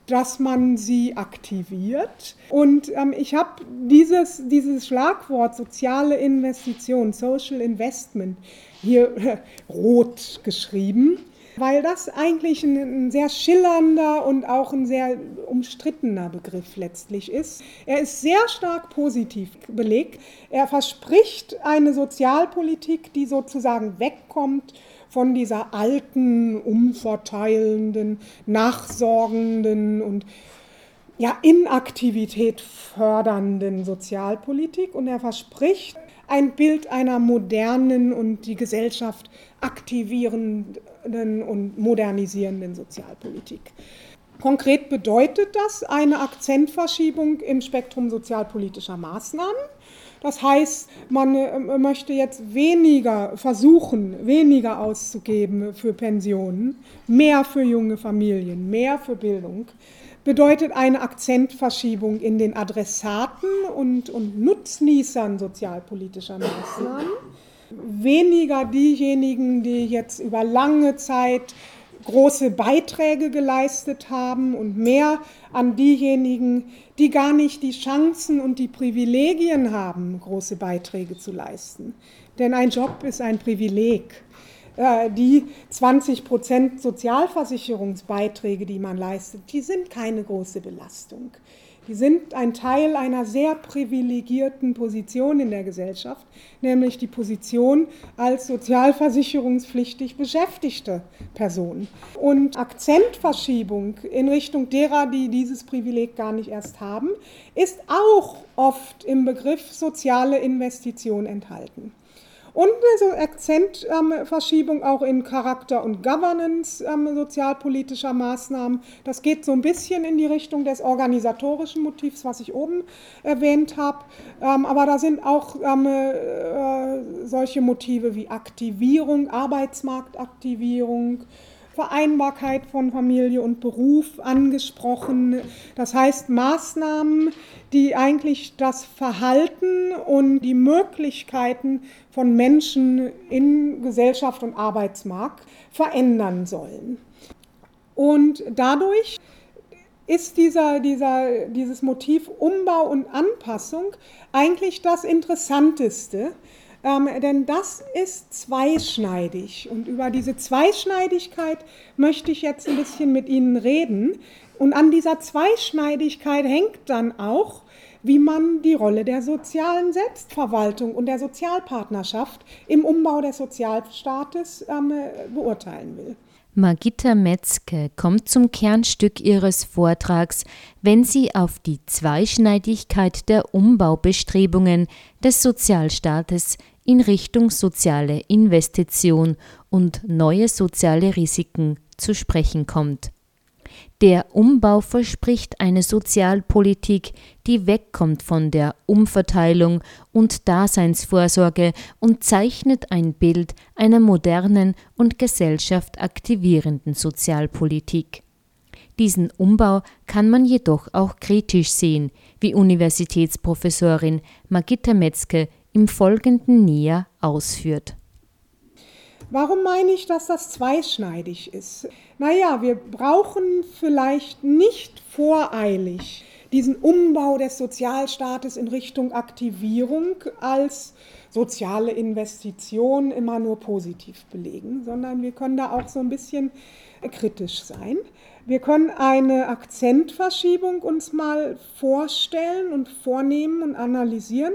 S2: dass man sie aktiviert. Und ähm, ich habe dieses, dieses Schlagwort soziale Investition, Social Investment, hier äh, rot geschrieben weil das eigentlich ein, ein, sehr schillernder und auch ein sehr umstrittener Begriff letztlich ist. Er ist sehr stark positiv belegt. Er verspricht eine Sozialpolitik, die sozusagen wegkommt von dieser alten, umverteilenden, nachsorgenden und ja, Inaktivität fördernden Sozialpolitik und er verspricht ein Bild einer modernen und die Gesellschaft aktivierenden und modernisierenden Sozialpolitik. Konkret bedeutet das eine Akzentverschiebung im Spektrum sozialpolitischer Maßnahmen. Das heißt, man äh, möchte jetzt weniger versuchen, weniger auszugeben für Pensionen, mehr für junge Familien, mehr für Bildung, bedeutet eine Akzentverschiebung in den Adressaten und, und Nutznießern sozialpolitischer Maßnahmen. Weniger diejenigen, die jetzt über lange Zeit große Beiträge geleistet haben und mehr an diejenigen, die gar nicht die Chancen und die Privilegien haben, große Beiträge zu leisten. Denn ein Job ist ein Privileg. Äh, die 20 Prozent Sozialversicherungsbeiträge, die man leistet, die sind keine große Belastung. Die sind ein Teil einer sehr privilegierten Position in der Gesellschaft, nämlich die Position als sozialversicherungspflichtig beschäftigte Person. Und Akzentverschiebung in Richtung derer, die dieses Privileg gar nicht erst haben, ist auch oft im Begriff soziale Investition enthalten. Und eine Akzentverschiebung auch in Charakter und Governance ähm, sozialpolitischer Maßnahmen. Das geht so ein bisschen in die Richtung des organisatorischen Motivs, was ich oben erwähnt habe. Ähm, aber da sind auch ähm, äh, solche Motive wie Aktivierung, Arbeitsmarktaktivierung, Vereinbarkeit von Familie und Beruf angesprochen. Das heißt Maßnahmen, die eigentlich das Verhalten und die Möglichkeiten von Menschen in Gesellschaft und Arbeitsmarkt verändern sollen. Und dadurch ist dieser, dieser, dieses Motiv Umbau und Anpassung eigentlich das Interessanteste, ähm, denn das ist zweischneidig. Und über diese Zweischneidigkeit möchte ich jetzt ein bisschen mit Ihnen reden. Und an dieser Zweischneidigkeit hängt dann auch, wie man die Rolle der sozialen Selbstverwaltung und der Sozialpartnerschaft im Umbau des Sozialstaates ähm, beurteilen will.
S1: Margitta Metzke kommt zum Kernstück ihres Vortrags, wenn sie auf die Zweischneidigkeit der Umbaubestrebungen des Sozialstaates in Richtung soziale Investition und neue soziale Risiken zu sprechen kommt. Der Umbau verspricht eine Sozialpolitik, die wegkommt von der Umverteilung und Daseinsvorsorge und zeichnet ein Bild einer modernen und gesellschaftaktivierenden Sozialpolitik. Diesen Umbau kann man jedoch auch kritisch sehen, wie Universitätsprofessorin Magitta Metzke im Folgenden näher ausführt.
S2: Warum meine ich, dass das zweischneidig ist? Naja, wir brauchen vielleicht nicht voreilig diesen Umbau des Sozialstaates in Richtung Aktivierung als soziale Investition immer nur positiv belegen, sondern wir können da auch so ein bisschen kritisch sein. Wir können eine Akzentverschiebung uns mal vorstellen und vornehmen und analysieren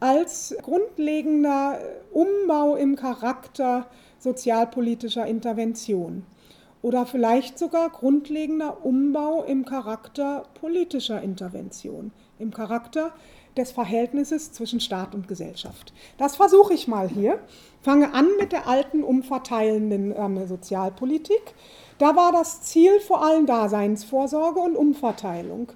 S2: als grundlegender Umbau im Charakter sozialpolitischer Intervention oder vielleicht sogar grundlegender Umbau im Charakter politischer Intervention, im Charakter des Verhältnisses zwischen Staat und Gesellschaft. Das versuche ich mal hier. Fange an mit der alten umverteilenden ähm, Sozialpolitik. Da war das Ziel vor allem Daseinsvorsorge und Umverteilung.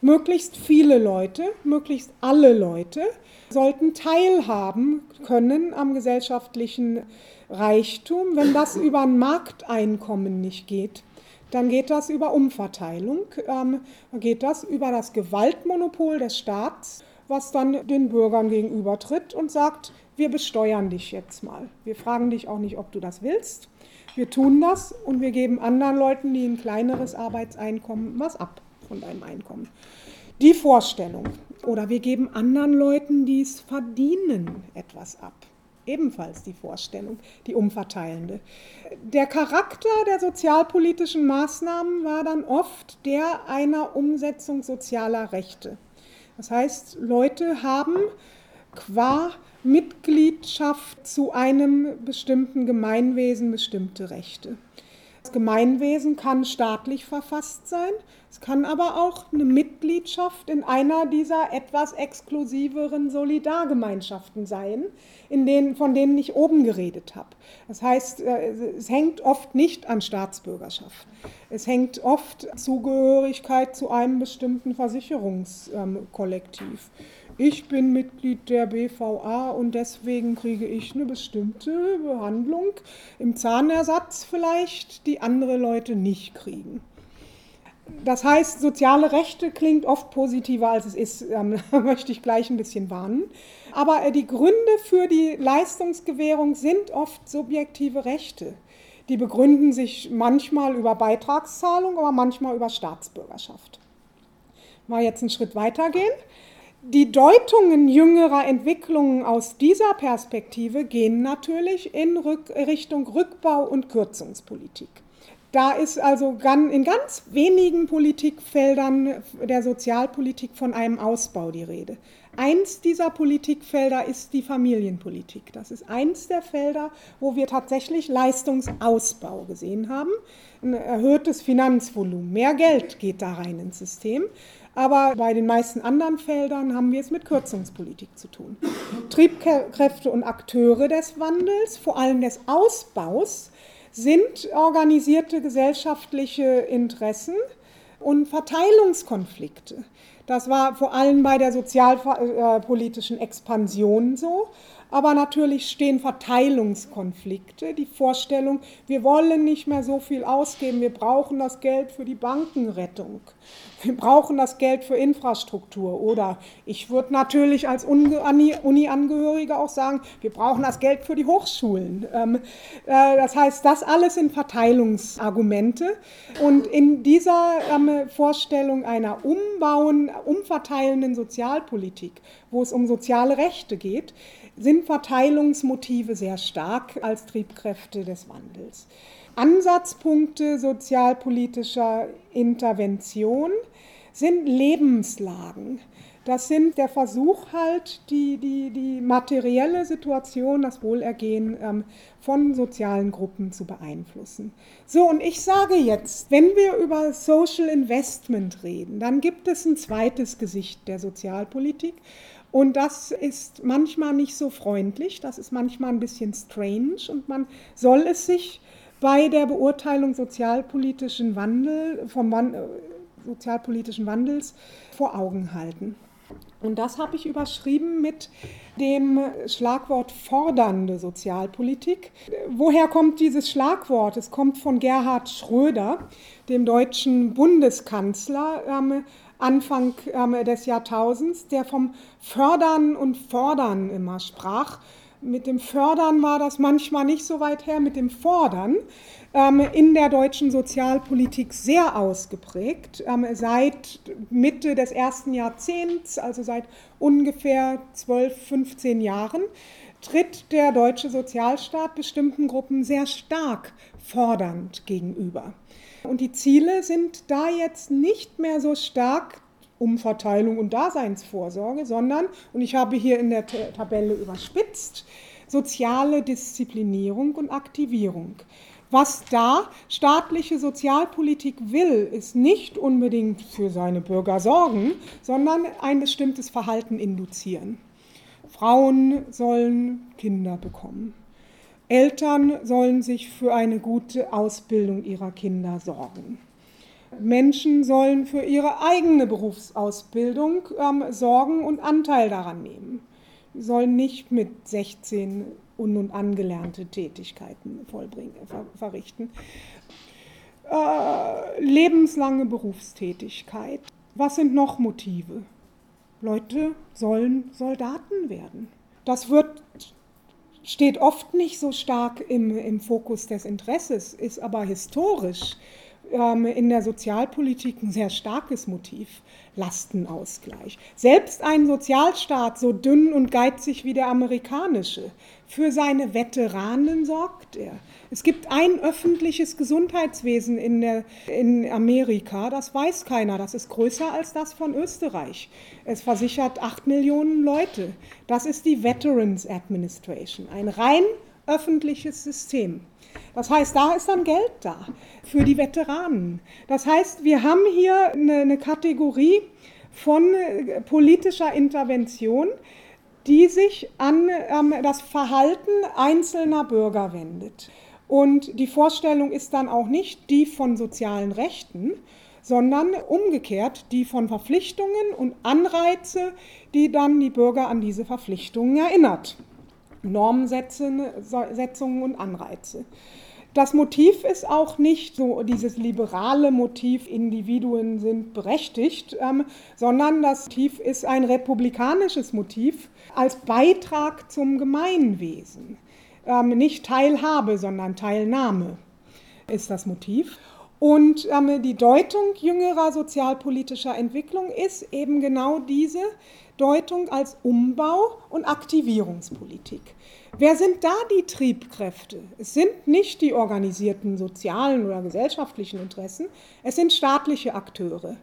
S2: Möglichst viele Leute, möglichst alle Leute sollten teilhaben können am gesellschaftlichen Reichtum. Wenn das über ein Markteinkommen nicht geht, dann geht das über Umverteilung, ähm, geht das über das Gewaltmonopol des Staats, was dann den Bürgern gegenübertritt und sagt, wir besteuern dich jetzt mal. Wir fragen dich auch nicht, ob du das willst. Wir tun das und wir geben anderen Leuten, die ein kleineres Arbeitseinkommen, was ab von deinem Einkommen. Die Vorstellung. Oder wir geben anderen Leuten, die es verdienen, etwas ab ebenfalls die Vorstellung, die umverteilende. Der Charakter der sozialpolitischen Maßnahmen war dann oft der einer Umsetzung sozialer Rechte. Das heißt, Leute haben qua Mitgliedschaft zu einem bestimmten Gemeinwesen bestimmte Rechte. Das Gemeinwesen kann staatlich verfasst sein, es kann aber auch eine Mitgliedschaft in einer dieser etwas exklusiveren Solidargemeinschaften sein, in denen, von denen ich oben geredet habe. Das heißt, äh, es hängt oft nicht an Staatsbürgerschaft. Es hängt oft Zugehörigkeit zu einem bestimmten Versicherungskollektiv. Ich bin Mitglied der BVA und deswegen kriege ich eine bestimmte Behandlung im Zahnersatz vielleicht, die andere Leute nicht kriegen. Das heißt, soziale Rechte klingt oft positiver, als es ist. Da möchte ich gleich ein bisschen warnen. Aber äh, die Gründe für die Leistungsgewährung sind oft subjektive Rechte. Die begründen sich manchmal über Beitragszahlung, aber manchmal über Staatsbürgerschaft. Mal jetzt einen Schritt weitergehen. Die Deutungen jüngerer Entwicklungen aus dieser Perspektive gehen natürlich in Richtung Rückbau und Kürzungspolitik. Da ist also in ganz wenigen Politikfeldern der Sozialpolitik von einem Ausbau die Rede. Eins dieser Politikfelder ist die Familienpolitik. Das ist eins der Felder, wo wir tatsächlich Leistungsausbau gesehen haben. Ein erhöhtes Finanzvolumen, mehr Geld geht da rein ins System. Aber bei den meisten anderen Feldern haben wir es mit Kürzungspolitik zu tun. Triebkräfte und Akteure des Wandels, vor allem des Ausbaus, sind organisierte gesellschaftliche Interessen und Verteilungskonflikte. Das war vor allem bei der sozialpolitischen Expansion so. Aber natürlich stehen Verteilungskonflikte, die Vorstellung, wir wollen nicht mehr so viel ausgeben, wir brauchen das Geld für die Bankenrettung, wir brauchen das Geld für Infrastruktur. Oder ich würde natürlich als Uni-Angehörige auch sagen, wir brauchen das Geld für die Hochschulen. Ähm, äh, das heißt, das alles sind Verteilungsargumente. Und in dieser ähm, Vorstellung einer umbauen, umverteilenden Sozialpolitik, wo es um soziale Rechte geht, sind Verteilungsmotive sehr stark als Triebkräfte des Wandels. Ansatzpunkte sozialpolitischer Intervention sind Lebenslagen. Das sind der Versuch halt, die, die, die materielle Situation, das Wohlergehen ähm, von sozialen Gruppen zu beeinflussen. So, und ich sage jetzt, wenn wir über Social Investment reden, dann gibt es ein zweites Gesicht der Sozialpolitik. Und das ist manchmal nicht so freundlich, das ist manchmal ein bisschen strange und man soll es sich bei der Beurteilung sozialpolitischen Wandel, vom Wand, äh, sozialpolitischen Wandels vor Augen halten. Und das habe ich überschrieben mit dem Schlagwort fordernde Sozialpolitik. Woher kommt dieses Schlagwort? Es kommt von Gerhard Schröder, dem deutschen Bundeskanzler, ähm, Anfang ähm, des Jahrtausends, der vom Fördern und Fordern immer sprach. Mit dem Fördern war das manchmal nicht so weit her, mit dem Fordern ähm, in der deutschen Sozialpolitik sehr ausgeprägt. Ähm, seit Mitte des ersten Jahrzehnts, also seit ungefähr 12, 15 Jahren, tritt der deutsche Sozialstaat bestimmten Gruppen sehr stark fordernd gegenüber. Und die Ziele sind da jetzt nicht mehr so stark Umverteilung und Daseinsvorsorge, sondern, und ich habe hier in der Tabelle überspitzt, soziale Disziplinierung und Aktivierung. Was da staatliche Sozialpolitik will, ist nicht unbedingt für seine Bürger sorgen, sondern ein bestimmtes Verhalten induzieren. Frauen sollen Kinder bekommen. Eltern sollen sich für eine gute Ausbildung ihrer Kinder sorgen. Menschen sollen für ihre eigene Berufsausbildung ähm, sorgen und Anteil daran nehmen. Sie sollen nicht mit 16 un- und angelernte Tätigkeiten vollbringen, ver verrichten. Äh, lebenslange Berufstätigkeit. Was sind noch Motive? Leute sollen Soldaten werden. Das wird steht oft nicht so stark im, im Fokus des Interesses, ist aber historisch in der Sozialpolitik ein sehr starkes Motiv. Lastenausgleich. Selbst ein Sozialstaat so dünn und geizig wie der amerikanische, für seine Veteranen sorgt er. Es gibt ein öffentliches Gesundheitswesen in, der, in Amerika, das weiß keiner, das ist größer als das von Österreich. Es versichert acht Millionen Leute. Das ist die Veterans Administration, ein rein öffentliches System. Das heißt, da ist dann Geld da für die Veteranen. Das heißt, wir haben hier eine, Kategorie von äh, politischer Intervention, die sich an ähm, das Verhalten einzelner Bürger wendet. Und die Vorstellung ist dann auch nicht die von sozialen Rechten, sondern umgekehrt die von Verpflichtungen und Anreize, die dann die Bürger an diese Verpflichtungen erinnert. Normsetzungen und Anreize. Das Motiv ist auch nicht so dieses liberale Motiv, Individuen sind berechtigt, ähm, sondern das Motiv ist ein republikanisches Motiv als Beitrag zum Gemeinwesen. Ähm, nicht Teilhabe, sondern Teilnahme ist das Motiv. Und ähm, die Deutung jüngerer sozialpolitischer Entwicklung ist eben genau diese Deutung als Umbau- und Aktivierungspolitik. Wer sind da die Triebkräfte? Es sind nicht die organisierten sozialen oder gesellschaftlichen Interessen, es sind staatliche Akteure,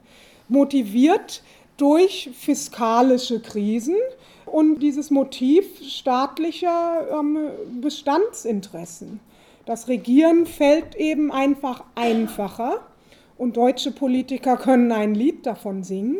S2: motiviert durch fiskalische Krisen und dieses Motiv staatlicher ähm, Bestandsinteressen. Das Regieren fällt eben einfach einfacher und deutsche Politiker können ein Lied davon singen,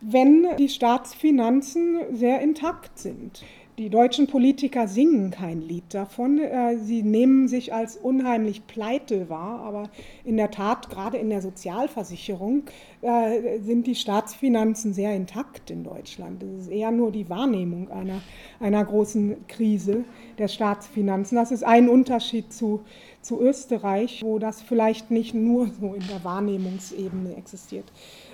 S2: wenn die Staatsfinanzen sehr intakt sind. Die deutschen Politiker singen kein Lied davon. Äh, sie nehmen sich als unheimlich pleite wahr, aber in der Tat, gerade in der Sozialversicherung, äh, sind die Staatsfinanzen sehr intakt in Deutschland. Es ist eher nur die Wahrnehmung einer, einer großen Krise der Staatsfinanzen. Das ist ein Unterschied zu, zu Österreich, wo das vielleicht nicht nur so in der Wahrnehmungsebene existiert.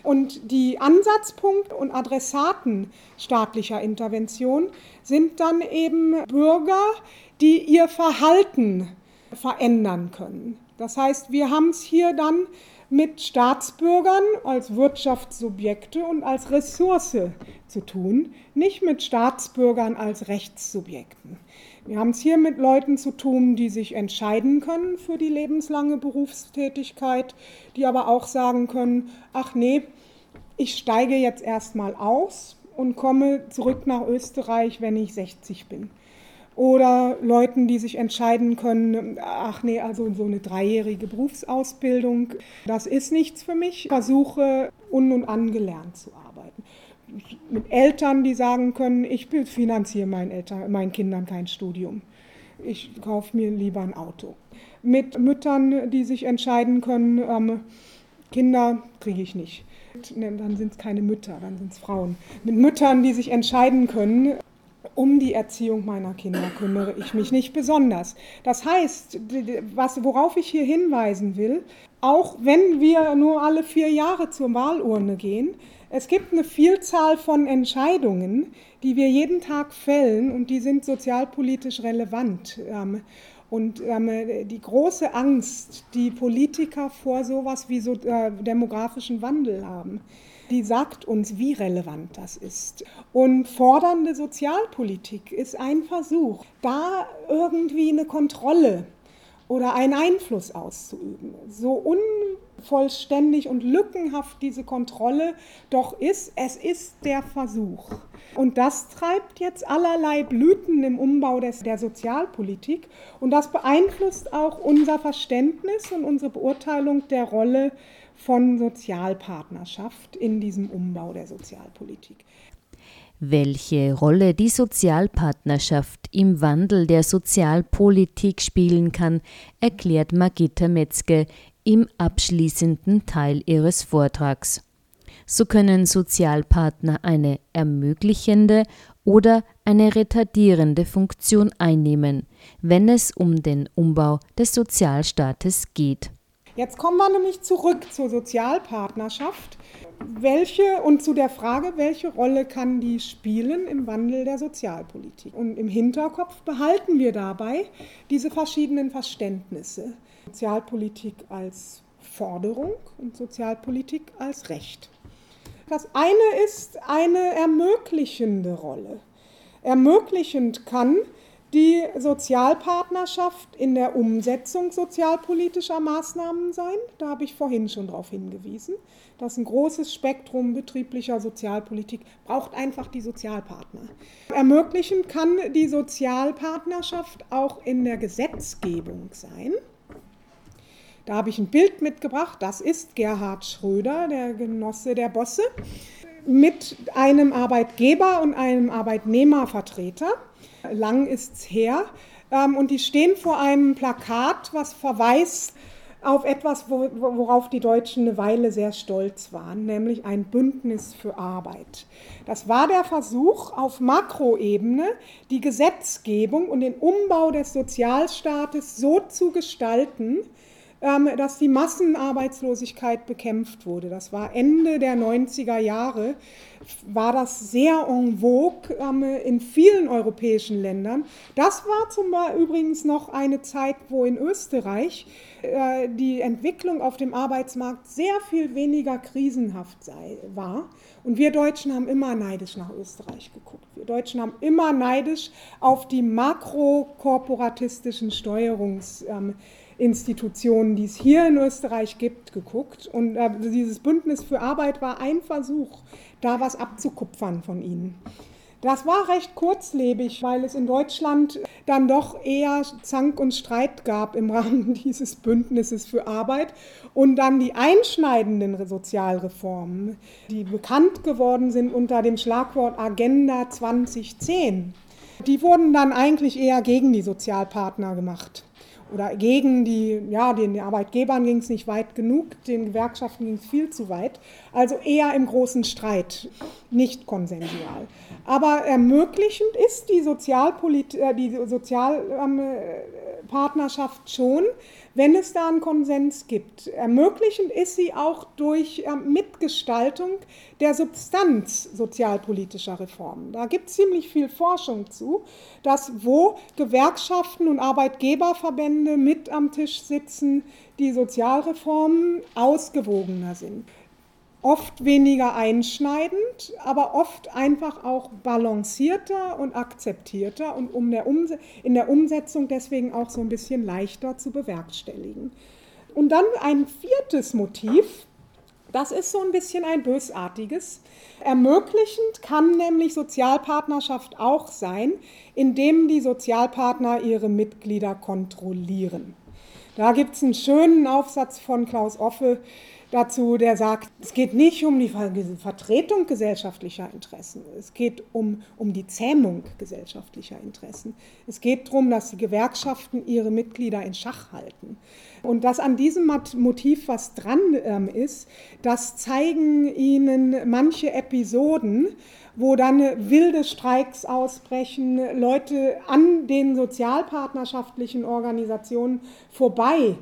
S2: Und die Ansatzpunkt und Adressaten staatlicher Intervention sind dann eben Bürger, die ihr Verhalten verändern können. Das heißt, wir haben es hier dann mit Staatsbürgern als Wirtschaftssubjekte und als Ressource zu tun, nicht mit Staatsbürgern als Rechtssubjekten. Wir haben es hier mit Leuten zu tun, die sich entscheiden können für die lebenslange Berufstätigkeit, die aber auch sagen können, ach nee, ich steige jetzt erstmal aus und komme zurück nach Österreich, wenn ich 60 bin. Oder Leuten, die sich entscheiden können, ach nee, also so eine dreijährige Berufsausbildung, das ist nichts für mich. Ich versuche un- und angelernt zu arbeiten mit Eltern, die sagen können, ich finanziere meinen, Eltern, meinen Kindern kein Studium. Ich kaufe mir lieber ein Auto. Mit Müttern, die sich entscheiden können, ähm, Kinder kriege ich nicht. Dann sind es keine Mütter, dann sind es Frauen. Mit Müttern, die sich entscheiden können, um die Erziehung meiner Kinder kümmere ich mich nicht besonders. Das heißt, was, worauf ich hier hinweisen will, auch wenn wir nur alle vier Jahre zur Wahlurne gehen, es gibt eine Vielzahl von Entscheidungen, die wir jeden Tag fällen und die sind sozialpolitisch relevant. Ähm, und ähm, die große Angst, die Politiker vor sowas wie so äh, demografischen Wandel haben, die sagt uns, wie relevant das ist. Und fordernde Sozialpolitik ist ein Versuch, da irgendwie eine Kontrolle oder einen Einfluss auszuüben. So unvollständig und lückenhaft diese Kontrolle doch ist, es ist der Versuch. Und das treibt jetzt allerlei Blüten im Umbau des, der Sozialpolitik und das beeinflusst auch unser Verständnis und unsere Beurteilung der Rolle von Sozialpartnerschaft in diesem Umbau der Sozialpolitik.
S1: Welche Rolle die Sozialpartnerschaft im Wandel der Sozialpolitik spielen kann, erklärt Margitta Metzge im abschließenden Teil ihres Vortrags. So können Sozialpartner eine ermöglichende oder eine retardierende Funktion einnehmen, wenn es um den Umbau des Sozialstaates geht.
S2: Jetzt kommen wir nämlich zurück zur Sozialpartnerschaft. Welche und zu der Frage, welche Rolle kann die spielen im Wandel der Sozialpolitik? Und im Hinterkopf behalten wir dabei diese verschiedenen Verständnisse. Sozialpolitik als Forderung und Sozialpolitik als Recht. Das eine ist eine ermöglichende Rolle. Ermöglichend kann die Sozialpartnerschaft in der Umsetzung sozialpolitischer Maßnahmen sein. Da habe ich vorhin schon darauf hingewiesen, dass ein großes Spektrum betrieblicher Sozialpolitik braucht einfach die Sozialpartner. Ermöglichen kann die Sozialpartnerschaft auch in der Gesetzgebung sein. Da habe ich ein Bild mitgebracht, das ist Gerhard Schröder, der Genosse der Bosse, mit einem Arbeitgeber und einem Arbeitnehmervertreter lang ist es her. Ähm, und die stehen vor einem Plakat, was verweist auf etwas, worauf die Deutschen eine Weile sehr stolz waren, nämlich ein Bündnis für Arbeit. Das war der Versuch, auf Makroebene die Gesetzgebung und den Umbau des Sozialstaates so zu gestalten, dass die Massenarbeitslosigkeit bekämpft wurde. Das war Ende der 90er Jahre, war das sehr en vogue ähm, in vielen europäischen Ländern. Das war zum Beispiel übrigens noch eine Zeit, wo in Österreich äh, die Entwicklung auf dem Arbeitsmarkt sehr viel weniger krisenhaft war. Und wir Deutschen haben immer neidisch nach Österreich geguckt. Wir Deutschen haben immer neidisch auf die makrokorporatistischen Steuerungs- ähm, Institutionen, die es hier in Österreich gibt, geguckt. Und äh, dieses Bündnis für Arbeit war ein Versuch, da was abzukupfern von ihnen. Das war recht kurzlebig, weil es in Deutschland dann doch eher Zank und Streit gab im Rahmen dieses Bündnisses für Arbeit und dann die einschneidenden Sozialreformen, die bekannt geworden sind unter dem Schlagwort Agenda 2010 Die wurden dann eigentlich eher gegen die Sozialpartner gemacht oder gegen die, ja, den Arbeitgebern ging es nicht weit genug, den Gewerkschaften ging es viel zu weit. Also eher im großen Streit, nicht konsensual. Aber ermöglichend ist die, Sozialpolit äh, die Sozialpartnerschaft ähm, schon, wenn es da einen Konsens gibt. Ermöglichend ist sie auch durch ähm, Mitgestaltung der Substanz sozialpolitischer Reformen. Da gibt es ziemlich viel Forschung zu, dass wo Gewerkschaften und Arbeitgeberverbände mit am Tisch sitzen, die Sozialreformen ausgewogener sind oft weniger einschneidend, aber oft einfach auch balancierter und akzeptierter und um der in der Umsetzung deswegen auch so ein bisschen leichter zu bewerkstelligen. Und dann ein viertes Motiv, das ist so ein bisschen ein bösartiges. Ermöglichend kann nämlich Sozialpartnerschaft auch sein, indem die Sozialpartner ihre Mitglieder kontrollieren. Da gibt es einen schönen Aufsatz von Klaus Offe, dazu, der sagt, es geht nicht um die Vertretung gesellschaftlicher Interessen, es geht um, um die Zähmung gesellschaftlicher Interessen. Es geht darum, dass die Gewerkschaften ihre Mitglieder in Schach halten. Und dass an diesem Motiv was dran ähm, ist, das zeigen Ihnen manche Episoden, wo dann wilde Streiks ausbrechen, Leute an den sozialpartnerschaftlichen Organisationen vorbei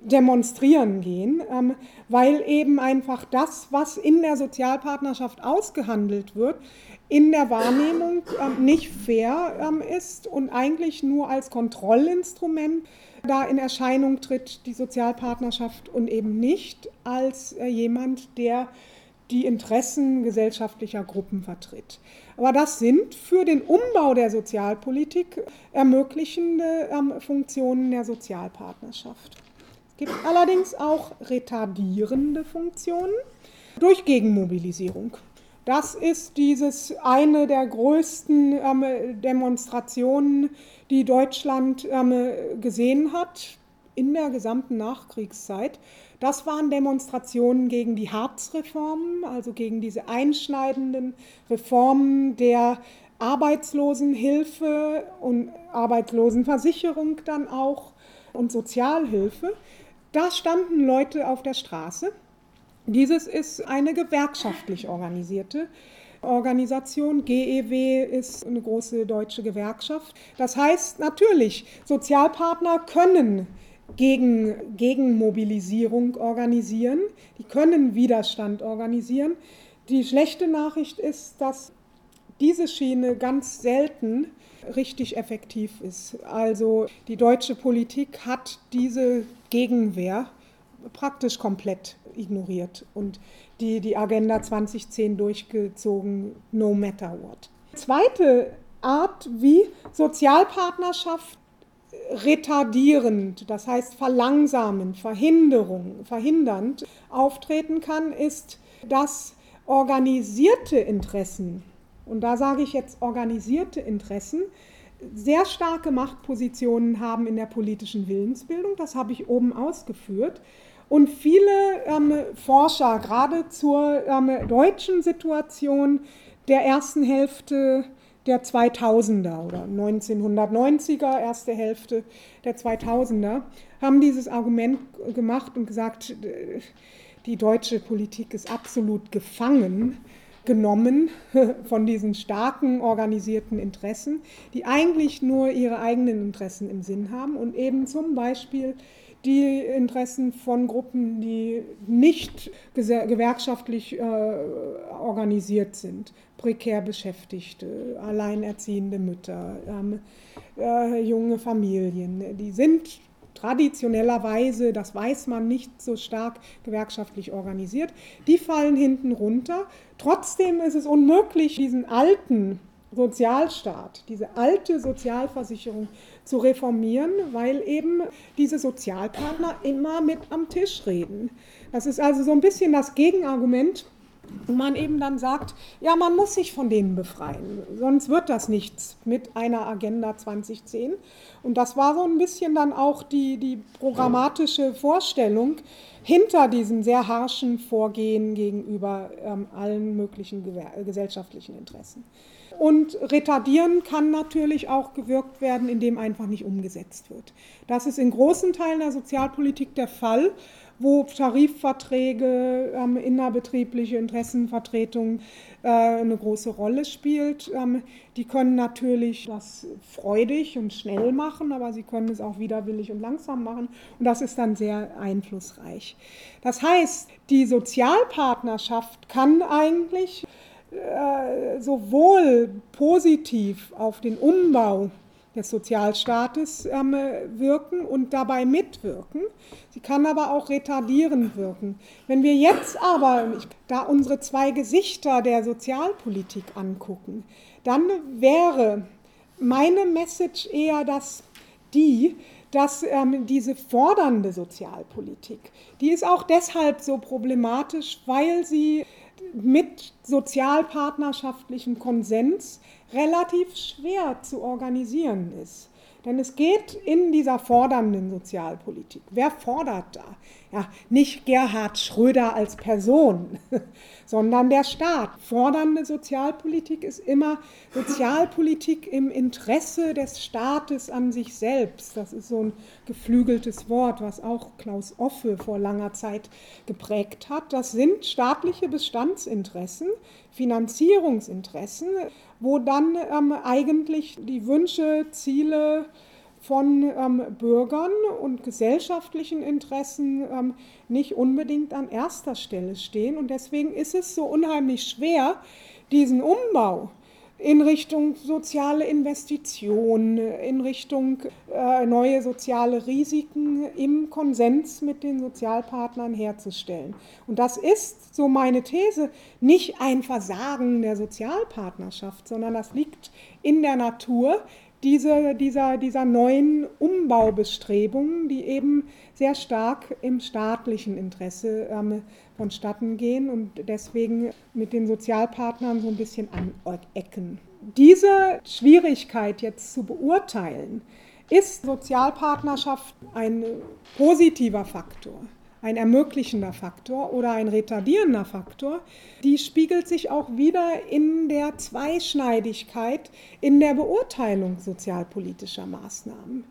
S2: demonstrieren gehen, ähm, weil eben einfach das, was in der Sozialpartnerschaft ausgehandelt wird, in der Wahrnehmung ähm, nicht fair ähm, ist und eigentlich nur als Kontrollinstrument da in Erscheinung tritt, die Sozialpartnerschaft und eben nicht als äh, jemand, der die Interessen gesellschaftlicher Gruppen vertritt. Aber das sind für den Umbau der Sozialpolitik ermöglichende Funktionen der Sozialpartnerschaft gibt allerdings auch retardierende Funktionen durch Gegenmobilisierung. Das ist dieses eine der größten ähm, Demonstrationen, die Deutschland ähm, gesehen hat in der gesamten Nachkriegszeit. Das waren Demonstrationen gegen die Harzreformen, also gegen diese einschneidenden Reformen der Arbeitslosenhilfe und Arbeitslosenversicherung dann auch und Sozialhilfe. Da standen Leute auf der Straße. Dieses ist eine gewerkschaftlich organisierte Organisation. GEW ist eine große deutsche Gewerkschaft. Das heißt natürlich, Sozialpartner können gegen, gegen Mobilisierung organisieren, die können Widerstand organisieren. Die schlechte Nachricht ist, dass diese Schiene ganz selten richtig effektiv ist. Also die deutsche Politik hat diese Gegenwehr praktisch komplett ignoriert und die, die Agenda 2010 durchgezogen, no matter what. Zweite Art, wie Sozialpartnerschaft retardierend, das heißt verlangsamend, Verhinderung, verhindernd auftreten kann, ist, dass organisierte Interessen und da sage ich jetzt organisierte Interessen, sehr starke Machtpositionen haben in der politischen Willensbildung. Das habe ich oben ausgeführt. Und viele ähm, Forscher, gerade zur ähm, deutschen Situation der ersten Hälfte der 2000er oder 1990er, erste Hälfte der 2000er, haben dieses Argument gemacht und gesagt, die deutsche Politik ist absolut gefangen genommen von diesen starken organisierten Interessen, die eigentlich nur ihre eigenen Interessen im Sinn haben und eben zum Beispiel die Interessen von Gruppen, die nicht gewerkschaftlich äh, organisiert sind, prekär Beschäftigte, alleinerziehende Mütter, ähm, äh, junge Familien, die sind traditionellerweise, das weiß man, nicht so stark gewerkschaftlich organisiert, die fallen hinten runter. Trotzdem ist es unmöglich, diesen alten Sozialstaat, diese alte Sozialversicherung zu reformieren, weil eben diese Sozialpartner immer mit am Tisch reden. Das ist also so ein bisschen das Gegenargument man eben dann sagt, ja, man muss sich von denen befreien, sonst wird das nichts mit einer Agenda 2010. Und das war so ein bisschen dann auch die, die programmatische Vorstellung hinter diesem sehr harschen Vorgehen gegenüber ähm, allen möglichen gesellschaftlichen Interessen. Und retardieren kann natürlich auch gewirkt werden, indem einfach nicht umgesetzt wird. Das ist in großen Teilen der Sozialpolitik der Fall wo Tarifverträge, ähm, innerbetriebliche Interessenvertretung äh, eine große Rolle spielt. Ähm, die können natürlich das freudig und schnell machen, aber sie können es auch widerwillig und langsam machen. Und das ist dann sehr einflussreich. Das heißt, die Sozialpartnerschaft kann eigentlich äh, sowohl positiv auf den Umbau des Sozialstaates ähm, wirken und dabei mitwirken. Sie kann aber auch retardierend wirken. Wenn wir jetzt aber da unsere zwei Gesichter der Sozialpolitik angucken, dann wäre meine Message eher dass die, dass ähm, diese fordernde Sozialpolitik, die ist auch deshalb so problematisch, weil sie mit sozialpartnerschaftlichem Konsens relativ schwer zu organisieren ist. Denn es geht in dieser fordernden Sozialpolitik. Wer fordert da? Ja, nicht Gerhard Schröder als Person, sondern der Staat. Fordernde Sozialpolitik ist immer Sozialpolitik im Interesse des Staates an sich selbst. Das ist so ein geflügeltes Wort, was auch Klaus Offe vor langer Zeit geprägt hat. Das sind staatliche Bestandsinteressen, Finanzierungsinteressen, wo dann ähm, eigentlich die Wünsche, Ziele von ähm, Bürgern und gesellschaftlichen Interessen ähm, nicht unbedingt an erster Stelle stehen. Und deswegen ist es so unheimlich schwer, diesen Umbau in Richtung soziale Investitionen, in Richtung äh, neue soziale Risiken im Konsens mit den Sozialpartnern herzustellen. Und das ist, so meine These, nicht ein Versagen der Sozialpartnerschaft, sondern das liegt in der Natur diese, dieser, dieser neuen Umbaubestrebungen, die eben sehr stark im staatlichen Interesse ähm, vonstatten gehen und deswegen mit den Sozialpartnern so ein bisschen anecken. Diese Schwierigkeit jetzt zu beurteilen, ist Sozialpartnerschaft ein positiver Faktor? Ein ermöglichender Faktor oder ein retardierender Faktor, die spiegelt sich auch wieder in der Zweischneidigkeit in der Beurteilung sozialpolitischer Maßnahmen.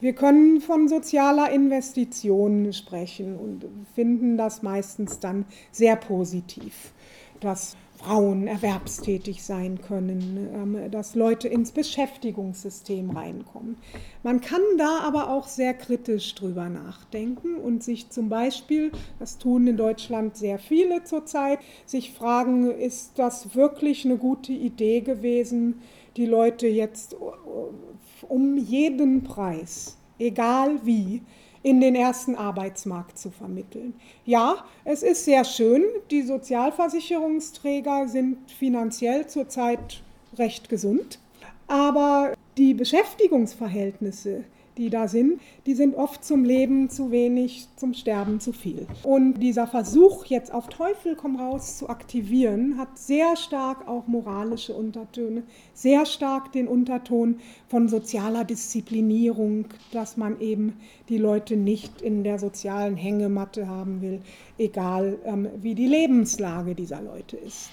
S2: Wir können von sozialer Investition sprechen und finden das meistens dann sehr positiv, dass Frauen erwerbstätig sein können, ähm, dass Leute ins Beschäftigungssystem reinkommen. Man kann da aber auch sehr kritisch drüber nachdenken und sich zum Beispiel, das tun in Deutschland sehr viele zurzeit, sich fragen, ist das wirklich eine gute Idee gewesen, die Leute jetzt um jeden Preis, egal wie, in den ersten Arbeitsmarkt zu vermitteln. Ja, es ist sehr schön, die Sozialversicherungsträger sind finanziell zurzeit recht gesund, aber die Beschäftigungsverhältnisse die da sind, die sind oft zum Leben zu wenig, zum Sterben zu viel. Und dieser Versuch, jetzt auf Teufel komm raus zu aktivieren, hat sehr stark auch moralische Untertöne, sehr stark den Unterton von sozialer Disziplinierung, dass man eben die Leute nicht in der sozialen Hängematte haben will, egal ähm, wie die Lebenslage dieser Leute ist.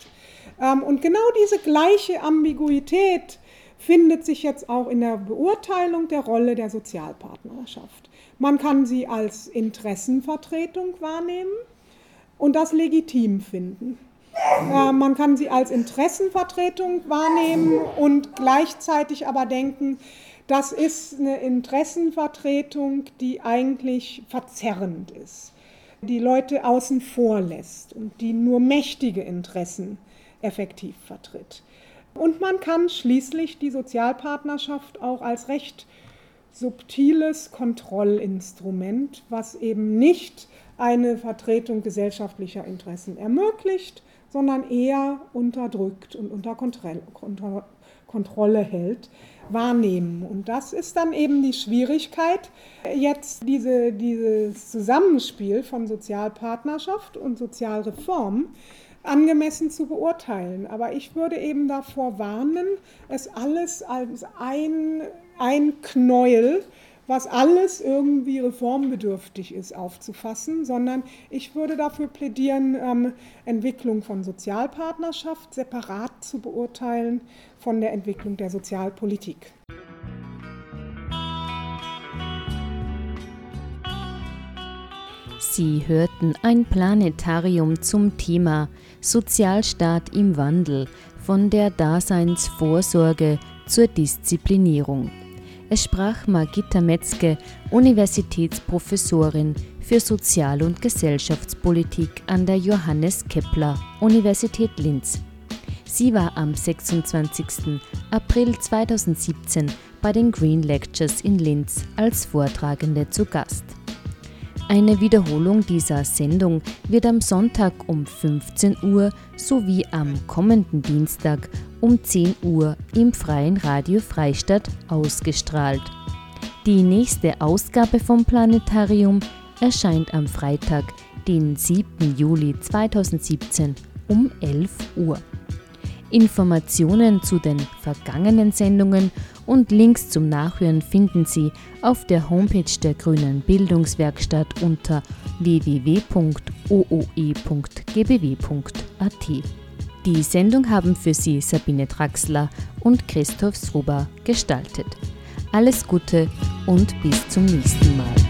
S2: Ähm, und genau diese gleiche Ambiguität, findet sich jetzt auch in der Beurteilung der Rolle der Sozialpartnerschaft. Man kann sie als Interessenvertretung wahrnehmen und das legitim finden. Äh, man kann sie als Interessenvertretung wahrnehmen und gleichzeitig aber denken, das ist eine Interessenvertretung, die eigentlich verzerrend ist, die Leute außen vor lässt und die nur mächtige Interessen effektiv vertritt. Und man kann schließlich die Sozialpartnerschaft auch als recht subtiles Kontrollinstrument, was eben nicht eine Vertretung gesellschaftlicher Interessen ermöglicht, sondern eher unterdrückt und unter Kontrolle hält, wahrnehmen. Und das ist dann eben die Schwierigkeit, jetzt diese, dieses Zusammenspiel von Sozialpartnerschaft und Sozialreform angemessen zu beurteilen. Aber ich würde eben davor warnen, es alles als ein, ein Knäuel was alles irgendwie reformbedürftig ist, aufzufassen, sondern ich würde dafür plädieren, ähm, Entwicklung von Sozialpartnerschaft separat zu beurteilen von der Entwicklung der Sozialpolitik.
S1: Sie hörten ein Planetarium zum Thema Sozialstaat im Wandel von der Daseinsvorsorge zur Disziplinierung. Es sprach Margitta Metzke, Universitätsprofessorin für Sozial- und Gesellschaftspolitik an der Johannes Kepler Universität Linz. Sie war am 26. April 2017 bei den Green Lectures in Linz als Vortragende zu Gast. Eine Wiederholung dieser Sendung wird am Sonntag um 15 Uhr sowie am kommenden Dienstag um 10 Uhr im Freien Radio Freistadt ausgestrahlt. Die nächste Ausgabe vom Planetarium erscheint am Freitag, den 7. Juli 2017 um 11 Uhr. Informationen zu den vergangenen Sendungen und Links zum Nachhören finden Sie auf der Homepage der Grünen Bildungswerkstatt unter www.ooe.gbw.at. Die Sendung haben für Sie Sabine Draxler und Christoph Sruber gestaltet. Alles Gute und bis zum nächsten Mal.